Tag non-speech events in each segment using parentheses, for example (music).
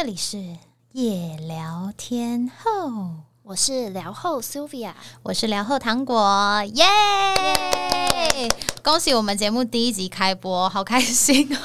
这里是夜聊天后，我是聊后 Sylvia，我是聊后糖果，耶！恭喜我们节目第一集开播，好开心哦！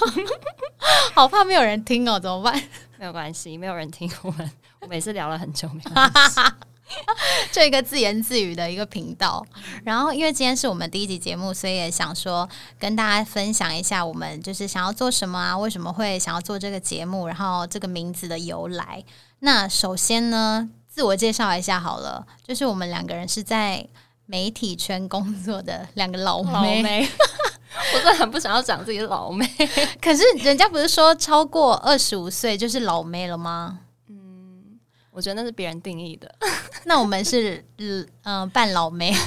(laughs) 好怕没有人听哦，怎么办？没有关系，没有人听我们，我每次聊了很久，没关系。(laughs) (laughs) 这一个自言自语的一个频道，然后因为今天是我们第一集节目，所以也想说跟大家分享一下我们就是想要做什么啊，为什么会想要做这个节目，然后这个名字的由来。那首先呢，自我介绍一下好了，就是我们两个人是在媒体圈工作的两个老妹，我真的很不想要讲自己老妹，(laughs) 可是人家不是说超过二十五岁就是老妹了吗？我觉得那是别人定义的，(laughs) 那我们是嗯半老梅。(laughs)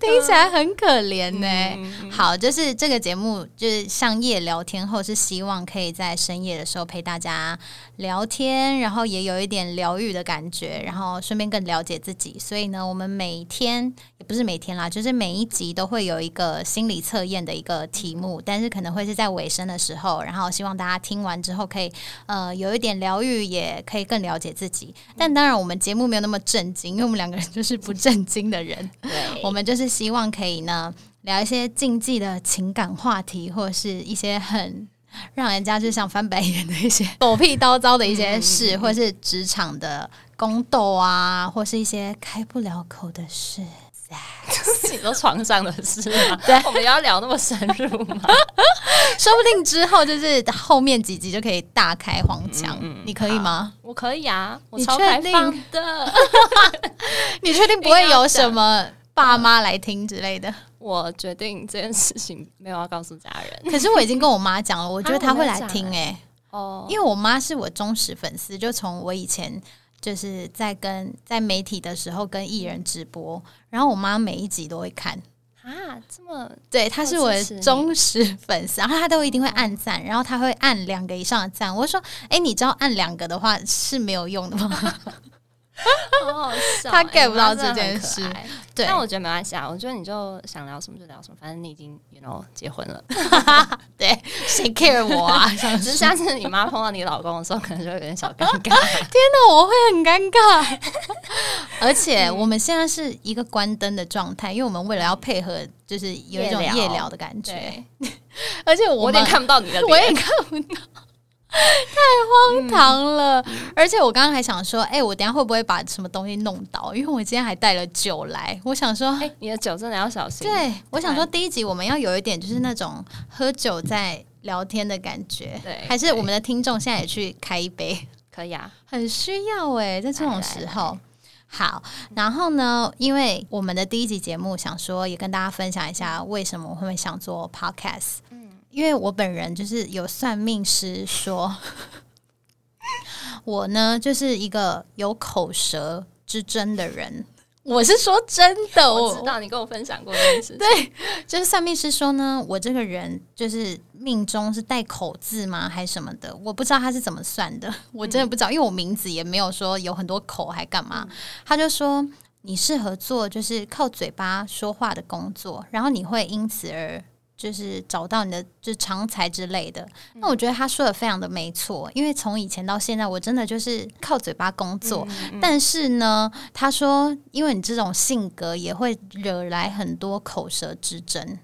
听起来很可怜呢。好，就是这个节目，就是上夜聊天后，是希望可以在深夜的时候陪大家聊天，然后也有一点疗愈的感觉，然后顺便更了解自己。所以呢，我们每天也不是每天啦，就是每一集都会有一个心理测验的一个题目，但是可能会是在尾声的时候，然后希望大家听完之后可以呃有一点疗愈，也可以更了解自己。但当然，我们节目没有那么震惊，因为我们两个人就是不震惊的人，我们就是。希望可以呢聊一些禁忌的情感话题，或者是一些很让人家就想翻白眼的一些 (laughs) 狗屁叨叨的一些事，或是职场的宫斗啊，或是一些开不了口的事，(laughs) 你说床上的事吗？对，我们要聊那么深入吗？(laughs) 说不定之后就是后面几集就可以大开黄腔，你可以吗？我可以啊，我超开放的。(laughs) 你确定不会有什么？爸妈来听之类的，我决定这件事情没有要告诉家人。可是我已经跟我妈讲了，我觉得她会来听哎。哦，因为我妈是我忠实粉丝，就从我以前就是在跟在媒体的时候跟艺人直播，然后我妈每一集都会看啊。这么对，她是我的忠实粉丝，然后她都一定会按赞，然后她会按两个以上的赞。我说，哎，你知道按两个的话是没有用的吗？(laughs) 好好笑，他 get 不到这件事。对，但我觉得没关系啊。我觉得你就想聊什么就聊什么，反正你已经，you know，结婚了。(laughs) 对，谁 care 我啊？(laughs) 只是下次你妈碰到你老公的时候，可能就有点小尴尬。天哪，我会很尴尬。(laughs) 而且我们现在是一个关灯的状态，因为我们为了要配合，就是有一种夜聊的感觉。而且我有点看不到你的脸，我也看不到。(laughs) 太荒唐了！而且我刚刚还想说，哎，我等下会不会把什么东西弄倒？因为我今天还带了酒来，我想说，哎，你的酒真的要小心。对，我想说，第一集我们要有一点就是那种喝酒在聊天的感觉。对，还是我们的听众现在也去开一杯，可以啊，很需要哎，在这种时候。好，然后呢，因为我们的第一集节目，想说也跟大家分享一下为什么我会想做 podcast。因为我本人就是有算命师说，(laughs) 我呢就是一个有口舌之争的人。我是说真的，我知道你跟我分享过这件事。对，就是算命师说呢，我这个人就是命中是带口字吗，还是什么的？我不知道他是怎么算的，我真的不知道，因为我名字也没有说有很多口，还干嘛？他就说你适合做就是靠嘴巴说话的工作，然后你会因此而。就是找到你的就长才之类的，那我觉得他说的非常的没错，因为从以前到现在，我真的就是靠嘴巴工作。但是呢，他说，因为你这种性格也会惹来很多口舌之争。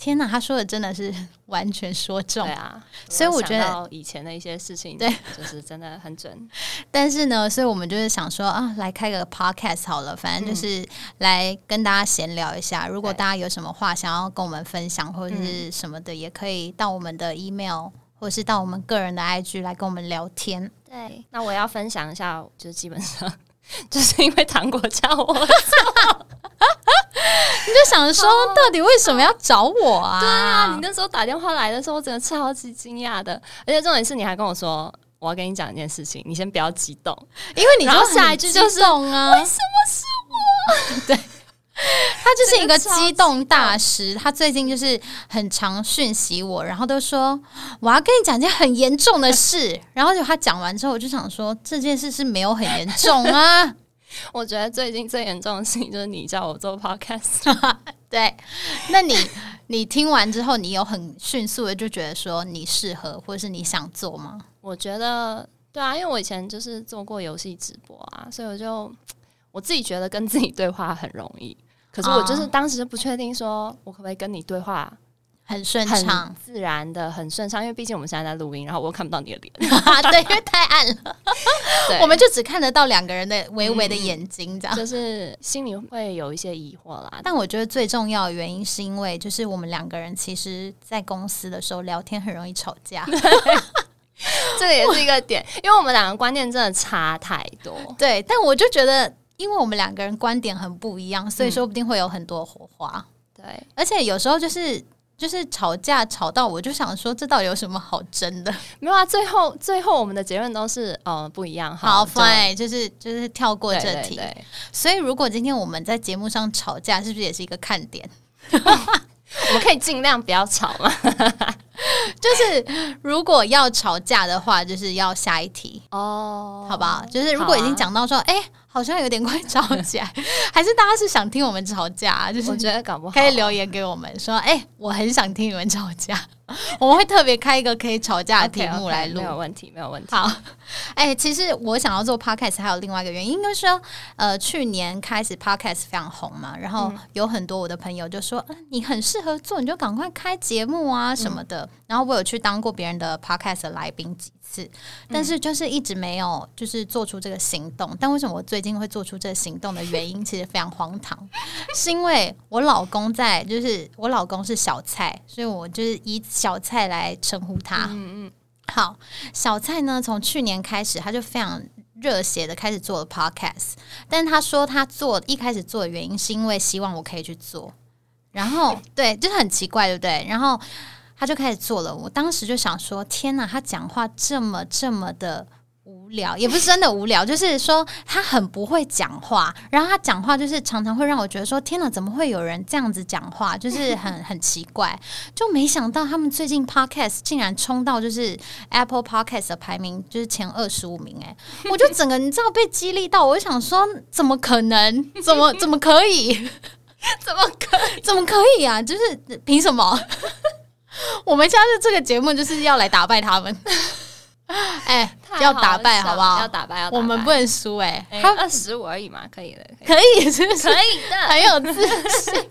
天哪，他说的真的是 (laughs) 完全说中，对啊，(laughs) 所以我觉得以前的一些事情，对，就是真的很准。(laughs) 但是呢，所以我们就是想说啊，来开个 podcast 好了，反正就是来跟大家闲聊一下。如果大家有什么话想要跟我们分享或者是什么的，也可以到我们的 email 或者是到我们个人的 IG 来跟我们聊天。对，那我要分享一下，就是基本上就是因为糖果叫我。(laughs) 你就想说，到底为什么要找我啊？对啊，你那时候打电话来的时候，我真的超级惊讶的。而且重点是，你还跟我说，我要跟你讲一件事情，你先不要激动，(laughs) 因为你说下一句就是啊，为什么是我？(laughs) 对，他就是一个激动大师。他最近就是很常讯息我，然后都说我要跟你讲件很严重的事。然后就他讲完之后，我就想说这件事是没有很严重啊。(laughs) 我觉得最近最严重的事情就是你叫我做 podcast，(laughs) 对，那你你听完之后，你有很迅速的就觉得说你适合，或者是你想做吗？我觉得对啊，因为我以前就是做过游戏直播啊，所以我就我自己觉得跟自己对话很容易。可是我就是当时就不确定，说我可不可以跟你对话很顺畅、自然的、很顺畅，因为毕竟我们现在在录音，然后我又看不到你的脸，(laughs) 对，因为太暗了，(laughs) 我们就只看得到两个人的微微的眼睛，这样就是心里会有一些疑惑啦。但我觉得最重要的原因是因为，就是我们两个人其实，在公司的时候聊天很容易吵架，(laughs) 这个也是一个点，因为我们两个观念真的差太多。对，但我就觉得。因为我们两个人观点很不一样，所以说不定会有很多火花。对，而且有时候就是就是吵架吵到，我就想说，这到底有什么好争的？没有啊，最后最后我们的结论都是呃不一样。好，fine，就是就是跳过这题。所以如果今天我们在节目上吵架，是不是也是一个看点？(laughs) 我们可以尽量不要吵嘛。(laughs) 就是如果要吵架的话，就是要下一题哦，好不好？就是如果已经讲到说，哎。好像有点快吵起来，(laughs) 还是大家是想听我们吵架？就是我觉得搞不好可以留言给我们说，哎，我很想听你们吵架。(laughs) 我们会特别开一个可以吵架的题目来录，没有问题，没有问题。好，哎，其实我想要做 podcast 还有另外一个原因，应该说，呃，去年开始 podcast 非常红嘛，然后有很多我的朋友就说，嗯，你很适合做，你就赶快开节目啊什么的。然后我有去当过别人的 podcast 的来宾几次，但是就是一直没有就是做出这个行动。但为什么我最近会做出这个行动的原因，其实非常荒唐，(laughs) 是因为我老公在，就是我老公是小蔡，所以我就是以。小蔡来称呼他。嗯嗯，好，小蔡呢，从去年开始，他就非常热血的开始做了 podcast。但他说他做一开始做的原因，是因为希望我可以去做。然后，对，就是很奇怪，对不对？然后他就开始做了。我当时就想说，天哪，他讲话这么这么的。无聊也不是真的无聊，就是说他很不会讲话，然后他讲话就是常常会让我觉得说天哪，怎么会有人这样子讲话，就是很很奇怪。就没想到他们最近 podcast 竟然冲到就是 Apple podcast 的排名就是前二十五名，哎，我就整个你知道被激励到，我就想说怎么可能？怎么怎么可以？(laughs) 怎么可怎么可以啊？就是凭什么？(laughs) 我们家的这个节目就是要来打败他们。(laughs) 哎，要打败好不好？要打败，要我们不能输哎！他二十五而已嘛，可以的，可以，是不是？可以的，(laughs) 很有自信。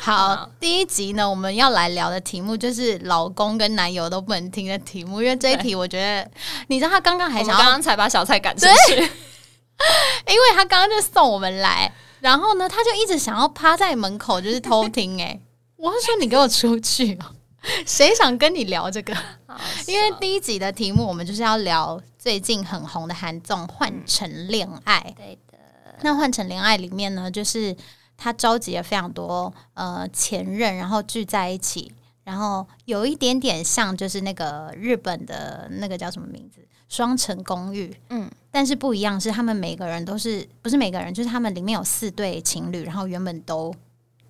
好，第一集呢，我们要来聊的题目就是老公跟男友都不能听的题目，因为这一题我觉得，你知道他刚刚还想，刚刚才把小蔡赶出去，因为他刚刚就送我们来，然后呢，他就一直想要趴在门口就是偷听，哎，我是说你给我出去哦。(laughs) 谁想跟你聊这个？因为第一集的题目我们就是要聊最近很红的韩综《换成恋爱》。对的，那《换成恋爱》里面呢，就是他召集了非常多呃前任，然后聚在一起，然后有一点点像就是那个日本的那个叫什么名字《双层公寓》。嗯，但是不一样是他们每个人都是不是每个人，就是他们里面有四对情侣，然后原本都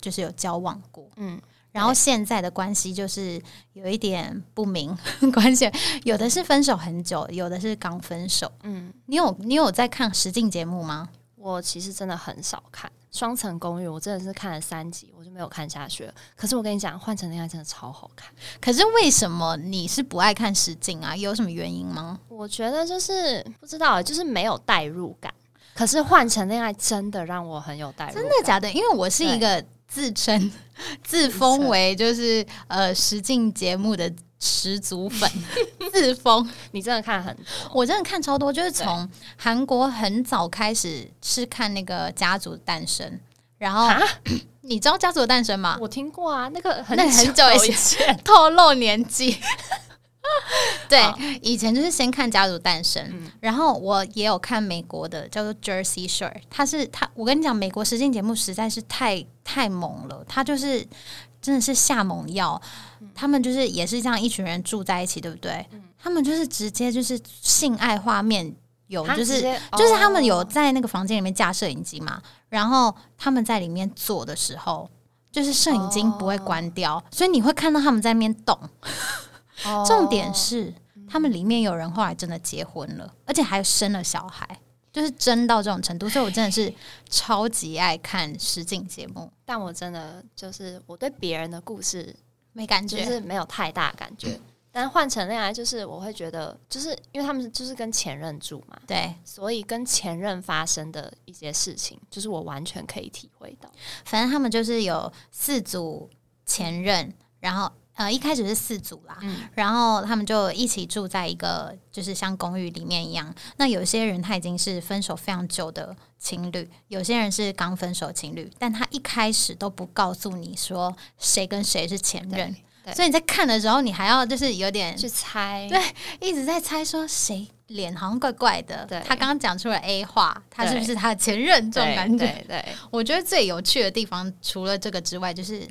就是有交往过。嗯。然后现在的关系就是有一点不明 (laughs) 关系，有的是分手很久，有的是刚分手。嗯，你有你有在看实境节目吗？我其实真的很少看《双层公寓》，我真的是看了三集，我就没有看下去了。可是我跟你讲，《换成恋爱》真的超好看。可是为什么你是不爱看实境啊？有什么原因吗？我觉得就是不知道，就是没有代入感。可是《换成恋爱》真的让我很有代入，真的假的？因为我是一个。自称 (laughs) 自封为就是呃实境节目的十足粉，(laughs) 自封你真的看很多，我真的看超多，就是从韩国很早开始是看那个家族诞生，然后 (clears throat) 你知道家族的诞生吗？我听过啊，那个很很久以前，(laughs) 透露年纪。(laughs) 对，以前就是先看《家族诞生》，然后我也有看美国的叫做《Jersey Shore》，他是他，我跟你讲，美国实境节目实在是太太猛了，他就是真的是下猛药。他们就是也是这样一群人住在一起，对不对？他们就是直接就是性爱画面有，就是就是他们有在那个房间里面架摄影机嘛，然后他们在里面做的时候，就是摄影机不会关掉，所以你会看到他们在那边动。重点是，他们里面有人后来真的结婚了，而且还生了小孩。就是真到这种程度，所以我真的是超级爱看实境节目。但我真的就是我对别人的故事没感觉，就是没有太大感觉。但换成恋爱，就是我会觉得，就是因为他们就是跟前任住嘛，对，所以跟前任发生的一些事情，就是我完全可以体会到。反正他们就是有四组前任，然后呃一开始是四组啦，然后他们就一起住在一个就是像公寓里面一样。那有些人他已经是分手非常久的情侣，有些人是刚分手情侣，但他一开始都不告诉你说谁跟谁是前任。所以你在看的时候，你还要就是有点去猜，对，一直在猜说谁脸好像怪怪的。对，他刚刚讲出了 A 话，他是不是他的前任？这种感觉。对，我觉得最有趣的地方，除了这个之外，就是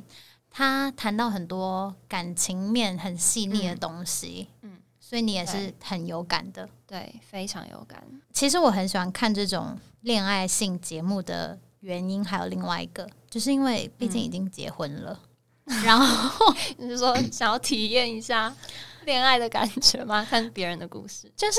他谈到很多感情面很细腻的东西。嗯，所以你也是很有感的。对，非常有感。其实我很喜欢看这种恋爱性节目的原因，还有另外一个，就是因为毕竟已经结婚了。然后 (laughs) 你是说想要体验一下恋爱的感觉吗？看别人的故事，就是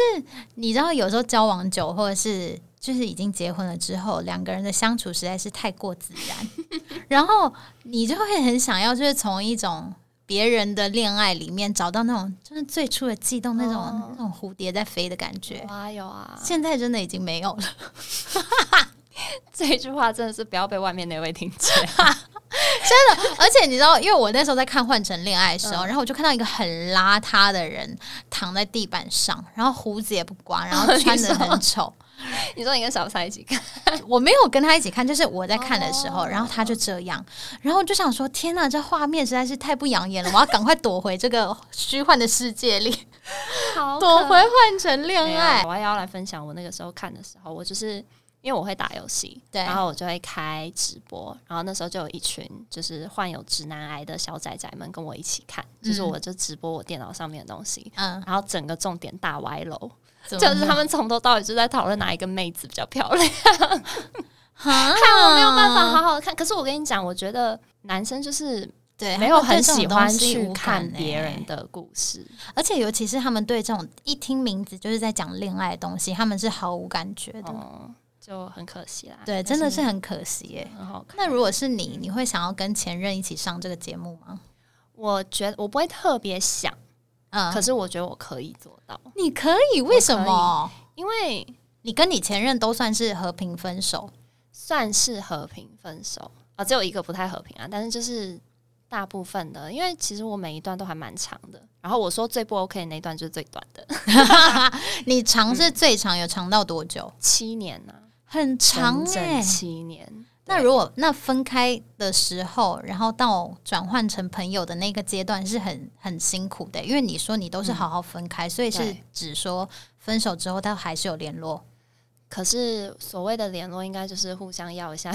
你知道，有时候交往久，或者是就是已经结婚了之后，两个人的相处实在是太过自然，(laughs) 然后你就会很想要，就是从一种别人的恋爱里面找到那种就是最初的悸动，那种那种蝴蝶在飞的感觉。有啊有啊，现在真的已经没有了。(laughs) 这一句话真的是不要被外面那位听见。(laughs) 真的，而且你知道，因为我那时候在看《换成恋爱》的时候，然后我就看到一个很邋遢的人躺在地板上，然后胡子也不刮，然后穿的很丑。(laughs) 你说你跟小蔡一起看，(laughs) 我没有跟他一起看，就是我在看的时候，然后他就这样，然后就想说：天哪，这画面实在是太不养眼了，我要赶快躲回这个虚幻的世界里，好 (laughs) 躲回《换成恋爱》。我要来分享我那个时候看的时候，我就是。因为我会打游戏，对。然后我就会开直播，然后那时候就有一群就是患有直男癌的小仔仔们跟我一起看，就是我就直播我电脑上面的东西，嗯，然后整个重点大歪楼，就是他们从头到尾就在讨论哪一个妹子比较漂亮，(laughs) 看我没有办法好好的看。可是我跟你讲，我觉得男生就是对没有很喜欢去看别人的故事，而且尤其是他们对这种一听名字就是在讲恋爱的东西，他们是毫无感觉的。就很可惜啦，对，真的是很可惜耶。很好看。那如果是你，你会想要跟前任一起上这个节目吗？我觉得我不会特别想，嗯，可是我觉得我可以做到。你可以？为什么？因为你跟你前任都算是和平分手，算是和平分手啊，只有一个不太和平啊。但是就是大部分的，因为其实我每一段都还蛮长的。然后我说最不 OK 的那段就是最短的。(laughs) 你长是最长，有长到多久？七年呢？很长哎，七年。那如果那分开的时候，然后到转换成朋友的那个阶段，是很很辛苦的。因为你说你都是好好分开，所以是只说分手之后，他还是有联络。可是所谓的联络，应该就是互相要一下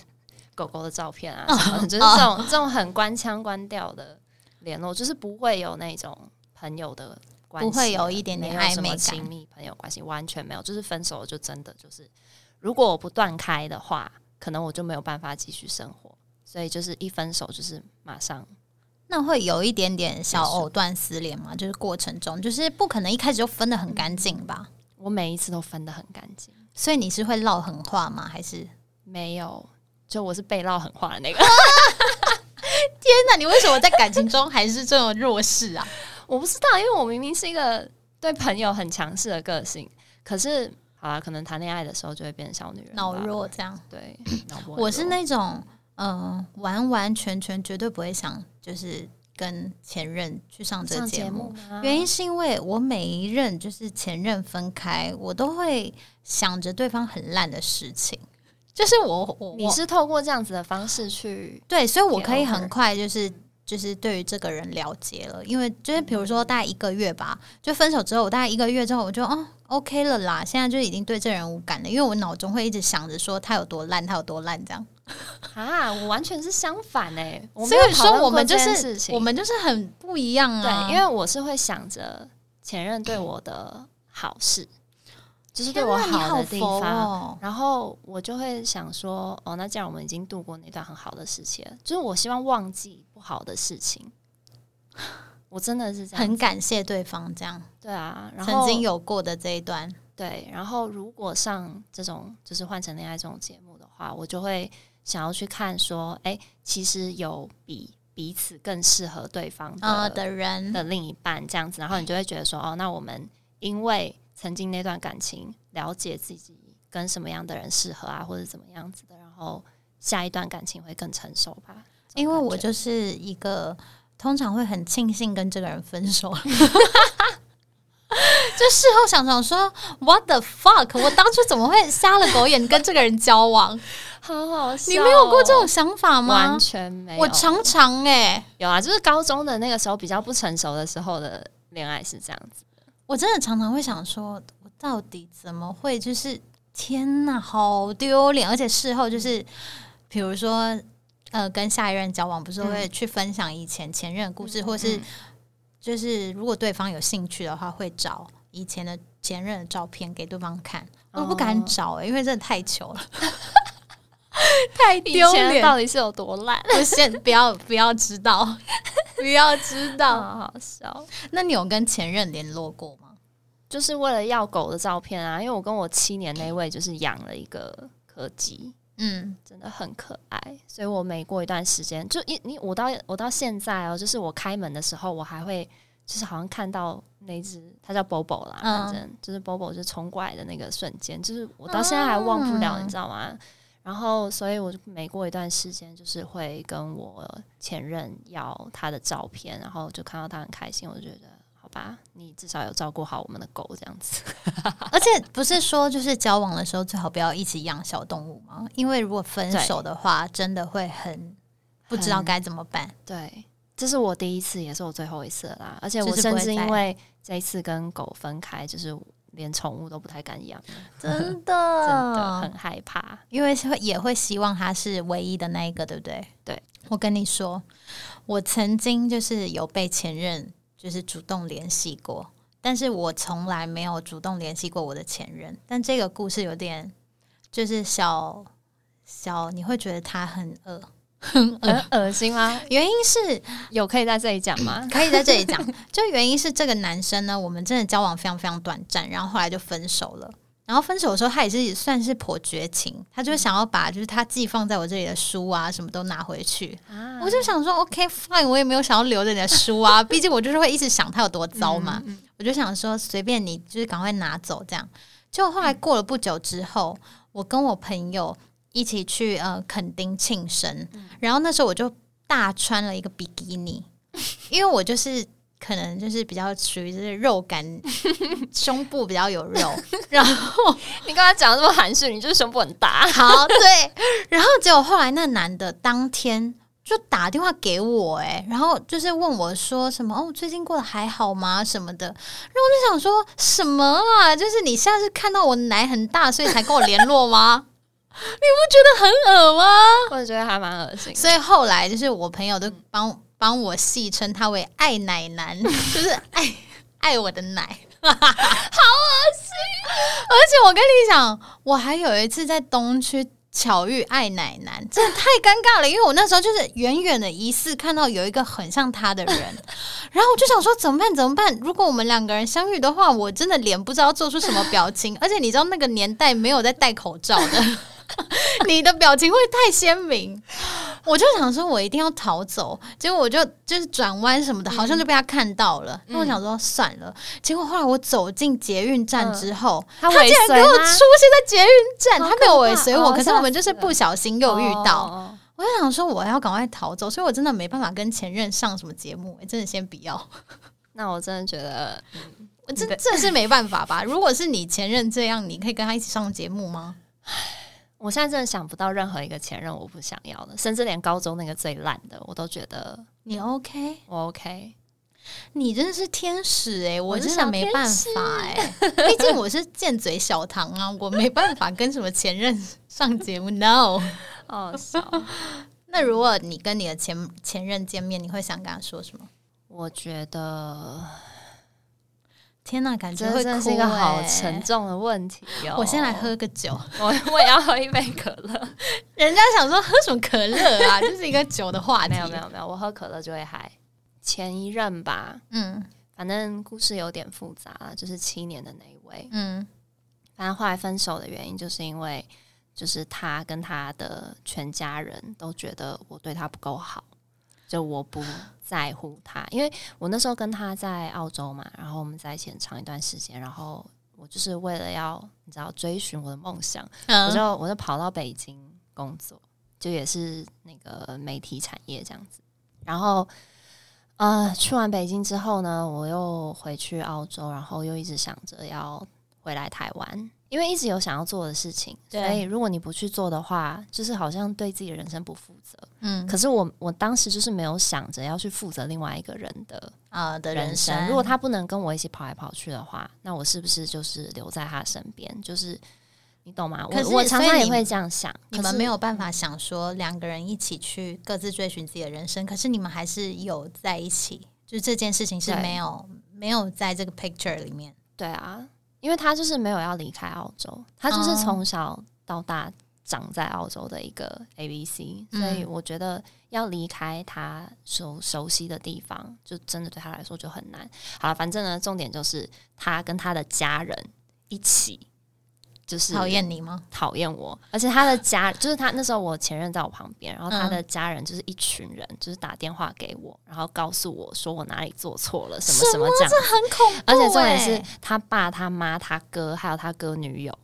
(laughs) 狗狗的照片啊什么，就是这种这种很官腔官调的联络，就是不会有那种朋友的关系，不会有一点点暧昧亲密朋友关系，完全没有。就是分手就真的就是。如果我不断开的话，可能我就没有办法继续生活。所以就是一分手就是马上，那会有一点点小藕断丝连嘛？就是过程中，就是不可能一开始就分的很干净吧？我每一次都分的很干净，所以你是会唠狠话吗？还是没有？就我是被唠狠话的那个。(laughs) 天哪！你为什么在感情中还是这么弱势啊？我不知道，因为我明明是一个对朋友很强势的个性，可是。啊，可能谈恋爱的时候就会变成小女人，脑弱这样。对，(clears throat) 我是那种，嗯，完完全全绝对不会想，就是跟前任去上这个节目。原因是因为我每一任就是前任分开，我都会想着对方很烂的事情。就是我，我你是透过这样子的方式去对，所以我可以很快就是。就是对于这个人了解了，因为就是比如说大概一个月吧，就分手之后，我大概一个月之后，我就哦 OK 了啦，现在就已经对这人无感了，因为我脑中会一直想着说他有多烂，他有多烂这样。啊，我完全是相反哎，所以说我们就是我们就是很不一样啊。对，因为我是会想着前任对我的好事。就是对我好的地方，然后我就会想说，哦，那既然我们已经度过那段很好的时期了。就是我希望忘记不好的事情，我真的是这样，很感谢对方这样。对啊，然后曾经有过的这一段，对，然后如果上这种就是换成恋爱这种节目的话，我就会想要去看说，哎，其实有比彼此更适合对方的的人的另一半这样子，然后你就会觉得说，哦，那我们因为曾经那段感情，了解自己跟什么样的人适合啊，或者怎么样子的，然后下一段感情会更成熟吧。因为我就是一个通常会很庆幸跟这个人分手。(laughs) 就事后想想说，What the fuck！我当初怎么会瞎了狗眼跟这个人交往？好好笑！你没有过这种想法吗？完全没有。我常常哎，有啊，就是高中的那个时候比较不成熟的时候的恋爱是这样子。我真的常常会想说，我到底怎么会？就是天哪，好丢脸！而且事后就是，比如说呃，跟下一任交往，不是会去分享以前前任故事，或是。就是如果对方有兴趣的话，会找以前的前任的照片给对方看。我不敢找，因为真的太糗了，(laughs) 太丢脸。到底是有多烂？我先不要不要知道，不要知道，好笑。那你有跟前任联络过吗？就是为了要狗的照片啊，因为我跟我七年那位就是养了一个柯基。嗯，真的很可爱，所以我每过一段时间，就一你我到我到现在哦，就是我开门的时候，我还会就是好像看到那只它叫 Bobo 啦，反正就是 Bobo 就冲过来的那个瞬间，就是我到现在还忘不了，你知道吗？然后，所以我就每过一段时间，就是会跟我前任要他的照片，然后就看到他很开心，我就觉得好。吧，你至少有照顾好我们的狗这样子，(laughs) 而且不是说就是交往的时候最好不要一起养小动物吗？因为如果分手的话，真的会很不知道该怎么办。对，这是我第一次，也是我最后一次啦。而且我甚至因为这一次跟狗分开，就是连宠物都不太敢养，真的 (laughs) 真的很害怕，因为会也会希望它是唯一的那一个，对不对？对，我跟你说，我曾经就是有被前任。就是主动联系过，但是我从来没有主动联系过我的前任。但这个故事有点就是小小，你会觉得他很恶很恶心吗？原因是有可以在这里讲吗？可以在这里讲。(laughs) 就原因是这个男生呢，我们真的交往非常非常短暂，然后后来就分手了。然后分手的时候，他也是算是颇绝情，他就想要把就是他寄放在我这里的书啊，什么都拿回去。我就想说，OK fine，我也没有想要留着你的书啊，(laughs) 毕竟我就是会一直想他有多糟嘛。我就想说，随便你，就是赶快拿走这样。结果后来过了不久之后，我跟我朋友一起去呃垦丁庆生，然后那时候我就大穿了一个比基尼，(laughs) 因为我就是。可能就是比较属于就是肉感，(laughs) 胸部比较有肉。(laughs) 然后你刚才讲的这么含蓄，你就是胸部很大。好，对。然后结果后来那男的当天就打电话给我，哎，然后就是问我说什么哦，最近过得还好吗？什么的。然后我就想说什么啊？就是你现在是看到我奶很大，所以才跟我联络吗？你不觉得很恶吗？我觉得还蛮恶心。所以后来就是我朋友都帮。帮我戏称他为“爱奶男”，(laughs) 就是爱爱我的奶，好恶心！而且我跟你讲，我还有一次在东区巧遇爱奶男，真的太尴尬了，因为我那时候就是远远的疑似看到有一个很像他的人，(laughs) 然后我就想说怎么办？怎么办？如果我们两个人相遇的话，我真的脸不知道做出什么表情，而且你知道那个年代没有在戴口罩的。(laughs) 你的表情会太鲜明，我就想说，我一定要逃走。结果我就就是转弯什么的，好像就被他看到了。那我想说算了。结果后来我走进捷运站之后，他竟然给我出现在捷运站，他没有尾随我，可是我们就是不小心又遇到。我就想说，我要赶快逃走，所以我真的没办法跟前任上什么节目，真的先不要。(laughs) 那我真的觉得，这这是没办法吧？如果是你前任这样，你可以跟他一起上节目吗？(laughs) 我现在真的想不到任何一个前任我不想要的，甚至连高中那个最烂的我都觉得你 OK，我 OK，你真的是天使哎，我真的没办法哎，毕竟我是贱嘴小唐啊，我没办法跟什么前任上节目。No，(laughs) 哦，那如果你跟你的前前任见面，你会想跟他说什么？我觉得。天呐，感觉会是一个好沉重的问题哦！我先来喝个酒，(laughs) 我我也要喝一杯可乐。(laughs) 人家想说喝什么可乐啊？(laughs) 就是一个酒的话题。没有没有没有，我喝可乐就会嗨。前一任吧，嗯，反正故事有点复杂，就是七年的那一位，嗯，反正后来分手的原因，就是因为就是他跟他的全家人都觉得我对他不够好，就我不在乎他。因为我那时候跟他在澳洲嘛，然后我们在一起很长一段时间，然后我就是为了要你知道追寻我的梦想，我就我就跑到北京工作，就也是那个媒体产业这样子。然后呃，去完北京之后呢，我又回去澳洲，然后又一直想着要。回来台湾，因为一直有想要做的事情，所以如果你不去做的话，就是好像对自己的人生不负责。嗯，可是我我当时就是没有想着要去负责另外一个人的啊的人生。如果他不能跟我一起跑来跑去的话，那我是不是就是留在他身边？就是你懂吗？我我常常也会这样想。你们没有办法想说两个人一起去各自追寻自己的人生，可是你们还是有在一起，就是这件事情是没有没有在这个 picture 里面。对啊。因为他就是没有要离开澳洲，他就是从小到大长在澳洲的一个 A B C，所以我觉得要离开他熟熟悉的地方，就真的对他来说就很难。好了，反正呢，重点就是他跟他的家人一起。就是讨厌你吗？讨厌我，而且他的家就是他那时候我前任在我旁边，然后他的家人就是一群人，就是打电话给我，然后告诉我说我哪里做错了，什么什么这样，这很恐怖。而且重点是他爸、他妈、他哥，还有他哥女友，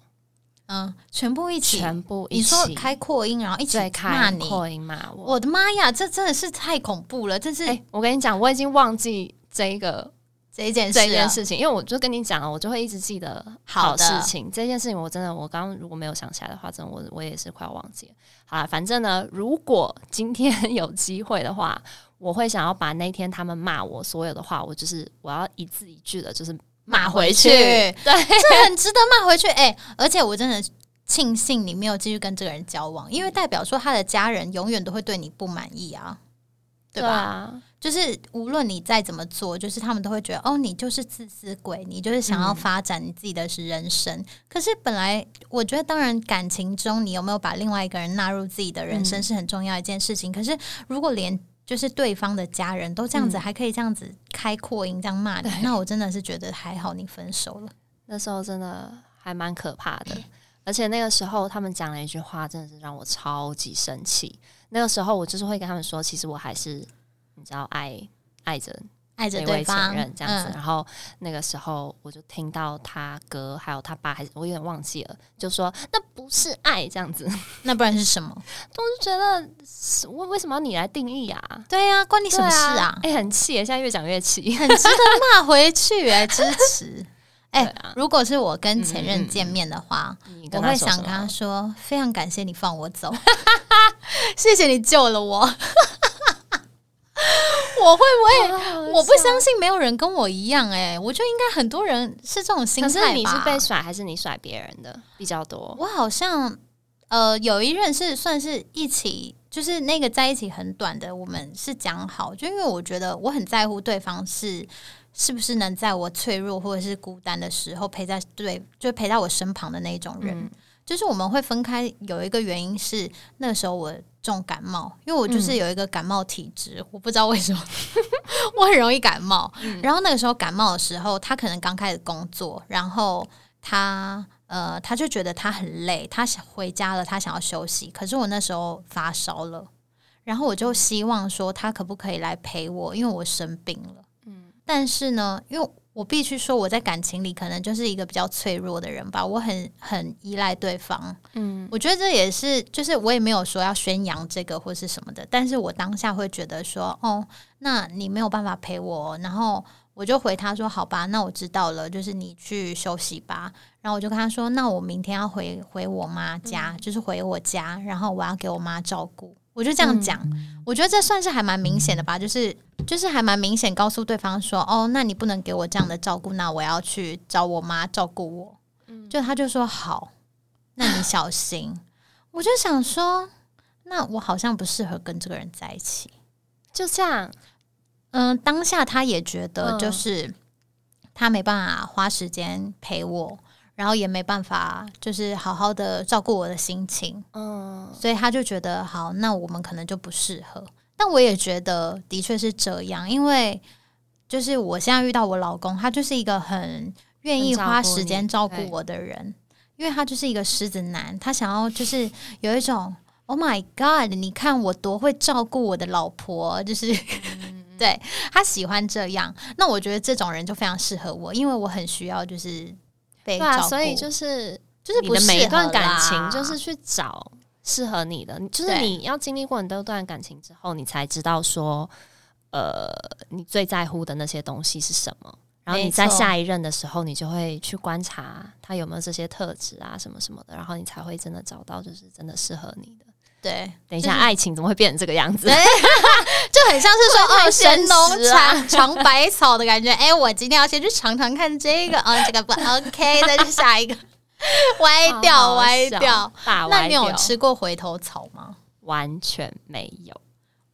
嗯，全部一起，全部一起开扩音，然后一起骂你，扩音骂我。我的妈呀，这真的是太恐怖了！这是我跟你讲，我已经忘记这一个。这一件这件事情，因为我就跟你讲了，我就会一直记得好事情。这件事情我真的，我刚刚如果没有想起来的话，真的我我也是快要忘记了。好了，反正呢，如果今天有机会的话，我会想要把那天他们骂我所有的话，我就是我要一字一句的，就是骂回去。对，这很值得骂回去。(laughs) 哎，而且我真的庆幸你没有继续跟这个人交往，因为代表说他的家人永远都会对你不满意啊，对吧？就是无论你再怎么做，就是他们都会觉得哦，你就是自私鬼，你就是想要发展你自己的是人生。可是本来我觉得，当然感情中你有没有把另外一个人纳入自己的人生是很重要一件事情。可是如果连就是对方的家人都这样子，还可以这样子开扩音这样骂你，那我真的是觉得还好你分手了。那时候真的还蛮可怕的，而且那个时候他们讲了一句话，真的是让我超级生气。那个时候我就是会跟他们说，其实我还是。你知道爱爱着爱着对方这样子，然后那个时候我就听到他哥还有他爸，还是我有点忘记了，就说那不是爱这样子，(laughs) 那不然是什么？(laughs) 我就觉得为为什么要你来定义啊？对呀，关你什么事啊？哎，很气，现在越讲越气，很 (laughs) 值得骂回去哎，支持哎，如果是我跟前任见面的话，我会想跟他说，非常感谢你放我走，谢谢你救了我。我会不会？我不相信没有人跟我一样哎，我觉得应该很多人是这种心态可是你是被甩还是你甩别人的比较多？我好像呃有一任是算是一起，就是那个在一起很短的，我们是讲好，就因为我觉得我很在乎对方是是不是能在我脆弱或者是孤单的时候陪在对，就陪在我身旁的那种人。就是我们会分开，有一个原因是那时候我重感冒，因为我就是有一个感冒体质，我不知道为什么 (laughs) 我很容易感冒。然后那个时候感冒的时候，他可能刚开始工作，然后他呃他就觉得他很累，他想回家了，他想要休息。可是我那时候发烧了，然后我就希望说他可不可以来陪我，因为我生病了。嗯，但是呢，因为我必须说，我在感情里可能就是一个比较脆弱的人吧。我很很依赖对方，嗯，我觉得这也是，就是我也没有说要宣扬这个或是什么的。但是我当下会觉得说，哦，那你没有办法陪我，然后我就回他说，好吧，那我知道了，就是你去休息吧。然后我就跟他说，那我明天要回回我妈家，就是回我家，然后我要给我妈照顾。我就这样讲，我觉得这算是还蛮明显的吧，就是就是还蛮明显告诉对方说，哦，那你不能给我这样的照顾，那我要去找我妈照顾我。就他就说好，那你小心。我就想说，那我好像不适合跟这个人在一起。就这样，嗯，当下他也觉得就是他没办法花时间陪我。然后也没办法，就是好好的照顾我的心情，嗯，所以他就觉得好，那我们可能就不适合。但我也觉得的确是这样，因为就是我现在遇到我老公，他就是一个很愿意花时间照顾我的人。因为他就是一个狮子男，他想要就是有一种 Oh my God，你看我多会照顾我的老婆，就是 (laughs) 对他喜欢这样。那我觉得这种人就非常适合我，因为我很需要就是被照顾，所以就是就是你的每一段感情就是去找适合你的，就是你要经历过很多段感情之后，你才知道说，呃，你最在乎的那些东西是什么。然后你在下一任的时候，你就会去观察他有没有这些特质啊，什么什么的，然后你才会真的找到就是真的适合你的。对，等一下，爱情怎么会变成这个样子？(laughs) 就很像是说 (laughs) 哦，神农尝尝百草的感觉。哎，我今天要先去尝尝看这个啊，这个不 OK，(laughs) 再去下一个，歪掉歪掉。那你有吃过回头草吗？完全没有，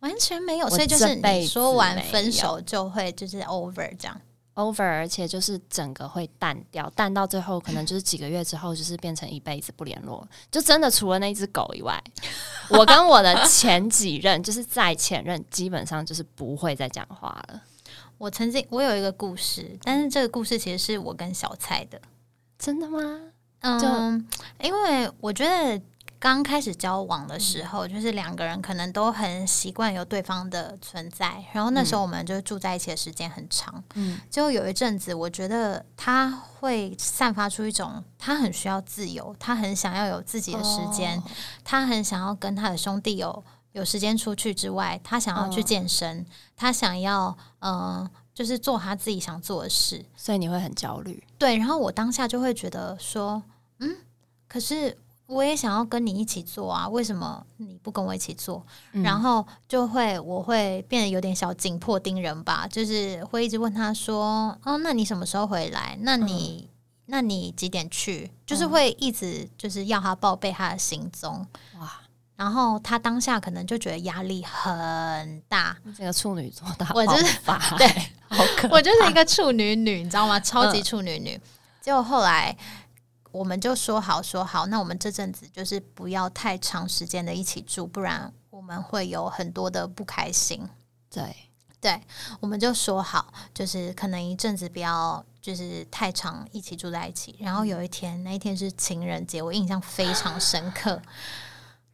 完全没有。所以就是你说完分手就会就是 over 这样。over，而且就是整个会淡掉，淡到最后可能就是几个月之后，就是变成一辈子不联络。就真的除了那只狗以外，我跟我的前几任，就是在前任，基本上就是不会再讲话了。我曾经我有一个故事，但是这个故事其实是我跟小蔡的，真的吗？嗯，因为我觉得。刚开始交往的时候，就是两个人可能都很习惯有对方的存在，然后那时候我们就住在一起的时间很长。嗯，就有一阵子，我觉得他会散发出一种他很需要自由，他很想要有自己的时间，他很想要跟他的兄弟有有时间出去之外，他想要去健身，他想要嗯，就是做他自己想做的事。所以你会很焦虑，对。然后我当下就会觉得说，嗯，可是。我也想要跟你一起做啊，为什么你不跟我一起做？然后就会我会变得有点小紧迫盯人吧，就是会一直问他说：“哦，那你什么时候回来？那你那你几点去？”就是会一直就是要他报备他的行踪哇。然后他当下可能就觉得压力很大，这个处女座大我就是 (laughs) 对，好可我就是一个处女女，你知道吗？超级处女女。结果后来。我们就说好说好，那我们这阵子就是不要太长时间的一起住，不然我们会有很多的不开心。对对，我们就说好，就是可能一阵子不要就是太长一起住在一起。然后有一天，那一天是情人节，我印象非常深刻。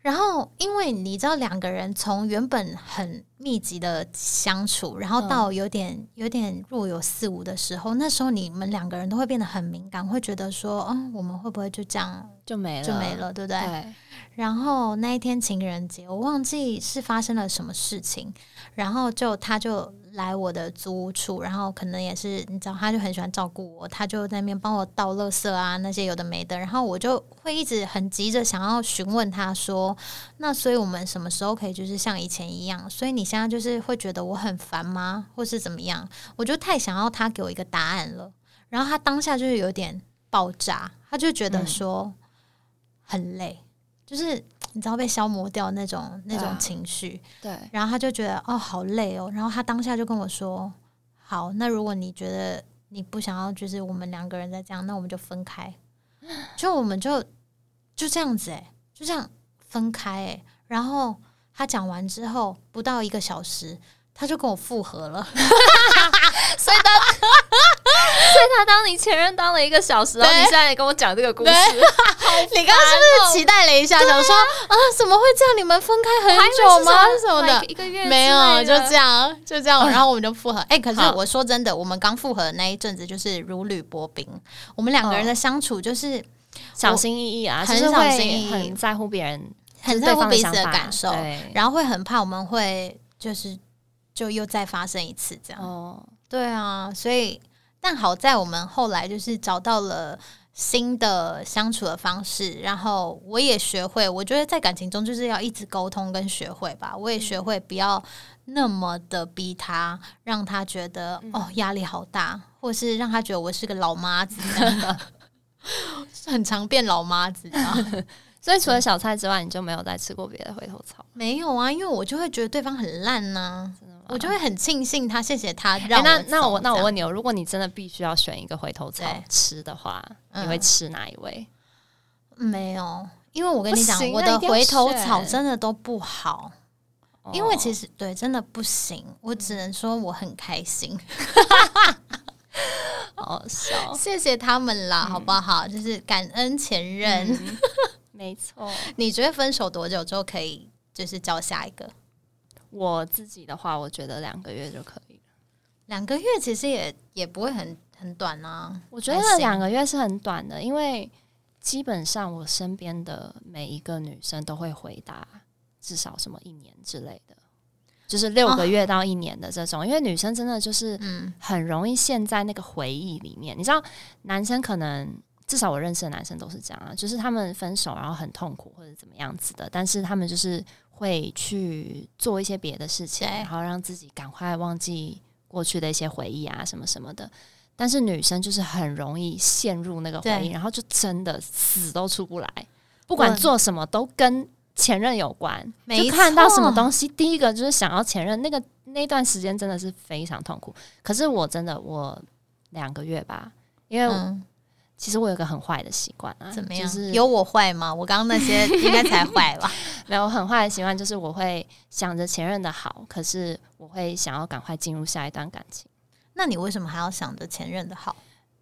然后，因为你知道，两个人从原本很密集的相处，然后到有点有点若有似无的时候，那时候你们两个人都会变得很敏感，会觉得说，嗯，我们会不会就这样就没了，就没了，对不对？对。然后那一天情人节，我忘记是发生了什么事情，然后就他就。来我的租屋处，然后可能也是你知道，他就很喜欢照顾我，他就在那边帮我倒垃圾啊，那些有的没的，然后我就会一直很急着想要询问他说，那所以我们什么时候可以就是像以前一样？所以你现在就是会觉得我很烦吗，或是怎么样？我就太想要他给我一个答案了，然后他当下就是有点爆炸，他就觉得说很累，就是。你知道被消磨掉那种那种情绪，对，然后他就觉得哦好累哦，然后他当下就跟我说：“好，那如果你觉得你不想要，就是我们两个人再这样，那我们就分开。”就我们就就这样子哎，就这样分开哎。然后他讲完之后，不到一个小时，他就跟我复合了。(laughs) 所以他。所以他当你前任当了一个小时，然后你现在跟我讲这个故事，(laughs) 你刚刚是不是期待了一下，想说啊，怎么会这样？你们分开很久吗？什么的？一个月没有，就这样，就这样，然后我们就复合。哎，可是我说真的，我们刚复合的那一阵子就是如履薄冰，我们两个人的相处就是小心翼翼啊，很小心翼翼，很在乎别人，很在乎彼此的感受，然后会很怕我们会就是就又再发生一次这样。哦，对啊，所以。但好在我们后来就是找到了新的相处的方式，然后我也学会，我觉得在感情中就是要一直沟通跟学会吧。我也学会不要那么的逼他，让他觉得哦压力好大，或是让他觉得我是个老妈子，(laughs) 很常变老妈子。(laughs) 所以除了小菜之外，你就没有再吃过别的回头草？没有啊，因为我就会觉得对方很烂呢。我就会很庆幸他，谢谢他让。那那我那我问你哦，如果你真的必须要选一个回头草吃的话，你会吃哪一位？没有，因为我跟你讲，我的回头草真的都不好。因为其实对，真的不行。我只能说我很开心。(laughs) 好笑，谢谢他们啦，好不好？就是感恩前任，没错。(laughs) 你觉得分手多久之后可以就是交下一个？我自己的话，我觉得两个月就可以了。两个月其实也也不会很很短啊。我觉得两个月是很短的，因为基本上我身边的每一个女生都会回答至少什么一年之类的。就是六个月到一年的这种，因为女生真的就是很容易陷在那个回忆里面。你知道，男生可能至少我认识的男生都是这样啊，就是他们分手然后很痛苦或者怎么样子的，但是他们就是会去做一些别的事情，然后让自己赶快忘记过去的一些回忆啊什么什么的。但是女生就是很容易陷入那个回忆，然后就真的死都出不来，不管做什么都跟。前任有关，就看到什么东西，第一个就是想要前任。那个那段时间真的是非常痛苦。可是我真的，我两个月吧，因为其实我有个很坏的习惯啊，怎么样？就是有我坏吗？我刚刚那些 (laughs) 应该才坏吧？没有很坏的习惯，就是我会想着前任的好，可是我会想要赶快进入下一段感情。那你为什么还要想着前任的好？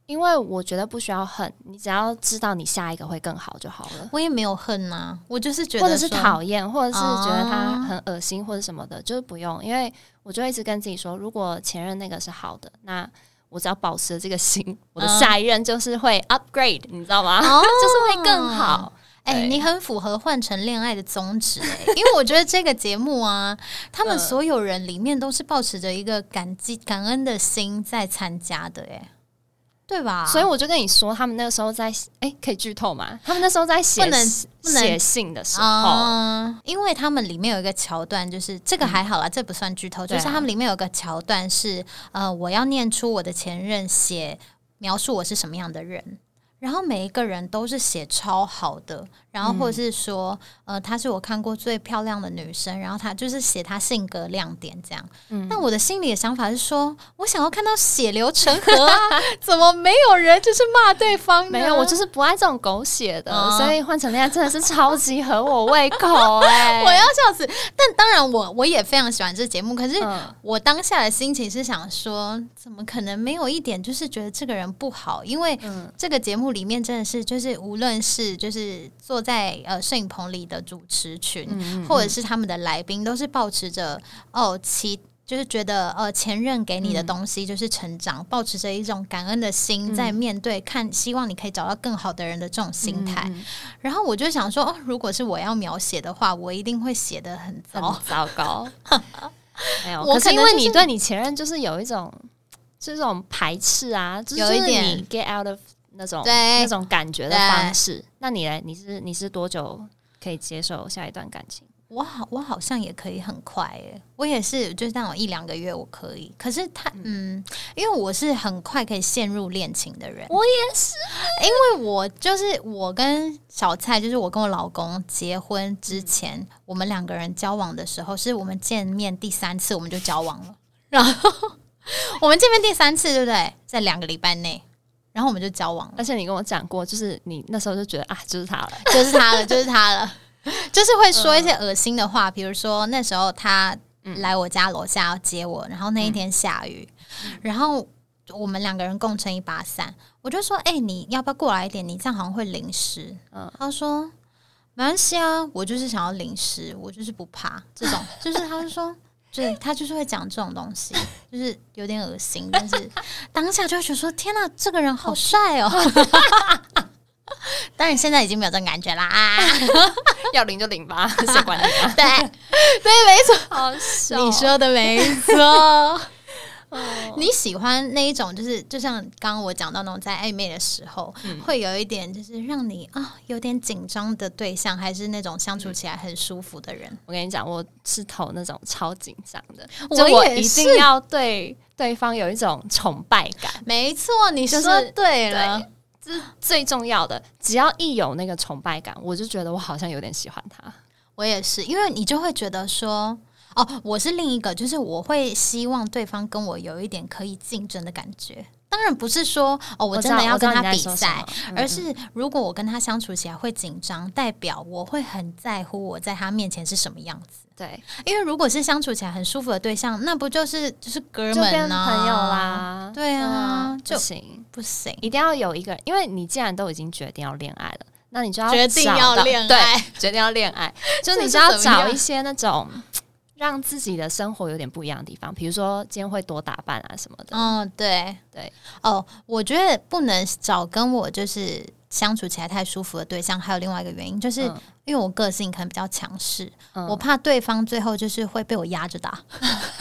因为我觉得不需要恨，你只要知道你下一个会更好就好了。我也没有恨呐，我就是觉得，或者是讨厌，或者是觉得他很恶心或者什么的，就是不用。因为我就一直跟自己说，如果前任那个是好的，那我只要保持这个心，我的下一任就是会 upgrade，你知道吗？(laughs) 就是会更好。哎，你很符合换成恋爱的宗旨欸，因为我觉得这个节目啊，(laughs) 他们所有人里面都是保持着一个感激、感恩的心在参加的哎。对吧？所以我就跟你说，他们那个时候在哎，可以剧透吗？他们那时候在写不能写信的时候，因为他们里面有一个桥段，就是这个还好啦，这不算剧透。就是他们里面有个桥段是，呃，我要念出我的前任写描述我是什么样的人。然后每一个人都是写超好的，然后或者是说，呃，她是我看过最漂亮的女生，然后她就是写她性格亮点这样。嗯，那我的心里的想法是说，我想要看到血流成河啊！(laughs) 怎么没有人就是骂对方？没有，我就是不爱这种狗血的，所以换成那样真的是超级合我胃口哎！(laughs) 我要笑死。但当然，我我也非常喜欢这节目，可是我当下的心情是想说，怎么可能没有一点就是觉得这个人不好？因为这个节目。里面真的是，就是无论是就是坐在呃摄影棚里的主持群，或者是他们的来宾，都是保持着哦，其就是觉得呃前任给你的东西就是成长，保持着一种感恩的心在面对，看希望你可以找到更好的人的这种心态。然后我就想说，哦，如果是我要描写的话，我一定会写的很糟糟糕。(laughs) 没有，可是因为你对你前任就是有一种这种排斥啊，有一点 get out of。那种那种感觉的方式，那你呢？你是你是多久可以接受下一段感情？我好，我好像也可以很快诶，我也是，就是那种一两个月我可以。可是他，嗯，因为我是很快可以陷入恋情的人，我也是，因为我就是我跟小蔡，就是我跟我老公结婚之前，我们两个人交往的时候，是我们见面第三次我们就交往了，然后 (laughs) 我们见面第三次，对不对？在两个礼拜内。然后我们就交往了，而且你跟我讲过，就是你那时候就觉得啊，(laughs) 就是他了，就是他了，就是他了，就是会说一些恶心的话，比如说那时候他来我家楼下要接我，然后那一天下雨，然后我们两个人共撑一把伞，我就说，哎，你要不要过来一点？你这样好像会淋湿。嗯，他说没关系啊，我就是想要淋湿，我就是不怕。这种，就是他就说。对他就是会讲这种东西，(laughs) 就是有点恶心，但是 (laughs) 当下就会觉得说：“天哪，这个人好帅哦！” (laughs) 当然现在已经没有这种感觉啦，要领就领吧，谁管你啊？对对，没错，好你说的没错。你喜欢那一种，就是就像刚刚我讲到那种在暧昧的时候，会有一点就是让你啊有点紧张的对象，还是那种相处起来很舒服的人？我跟你讲，我是投那种超紧张的，我一定要对对方有一种崇拜感。没错，你说对了，这是最重要的。只要一有那个崇拜感，我就觉得我好像有点喜欢他。我也是，因为你就会觉得说。哦，我是另一个，就是我会希望对方跟我有一点可以竞争的感觉。当然不是说哦，我真的要跟他比赛，而是如果我跟他相处起来会紧张，代表我会很在乎我在他面前是什么样子。对，因为如果是相处起来很舒服的对象，那不就是就是哥们呢？朋友啦，对啊，不行不行，一定要有一个人，因为你既然都已经决定要恋爱了，那你就要决定要恋爱，对决定要恋爱，(laughs) 就你就要找一些那种。让自己的生活有点不一样的地方，比如说今天会多打扮啊什么的。嗯，对对。哦，我觉得不能找跟我就是相处起来太舒服的对象。还有另外一个原因，就是因为我个性可能比较强势，我怕对方最后就是会被我压着打。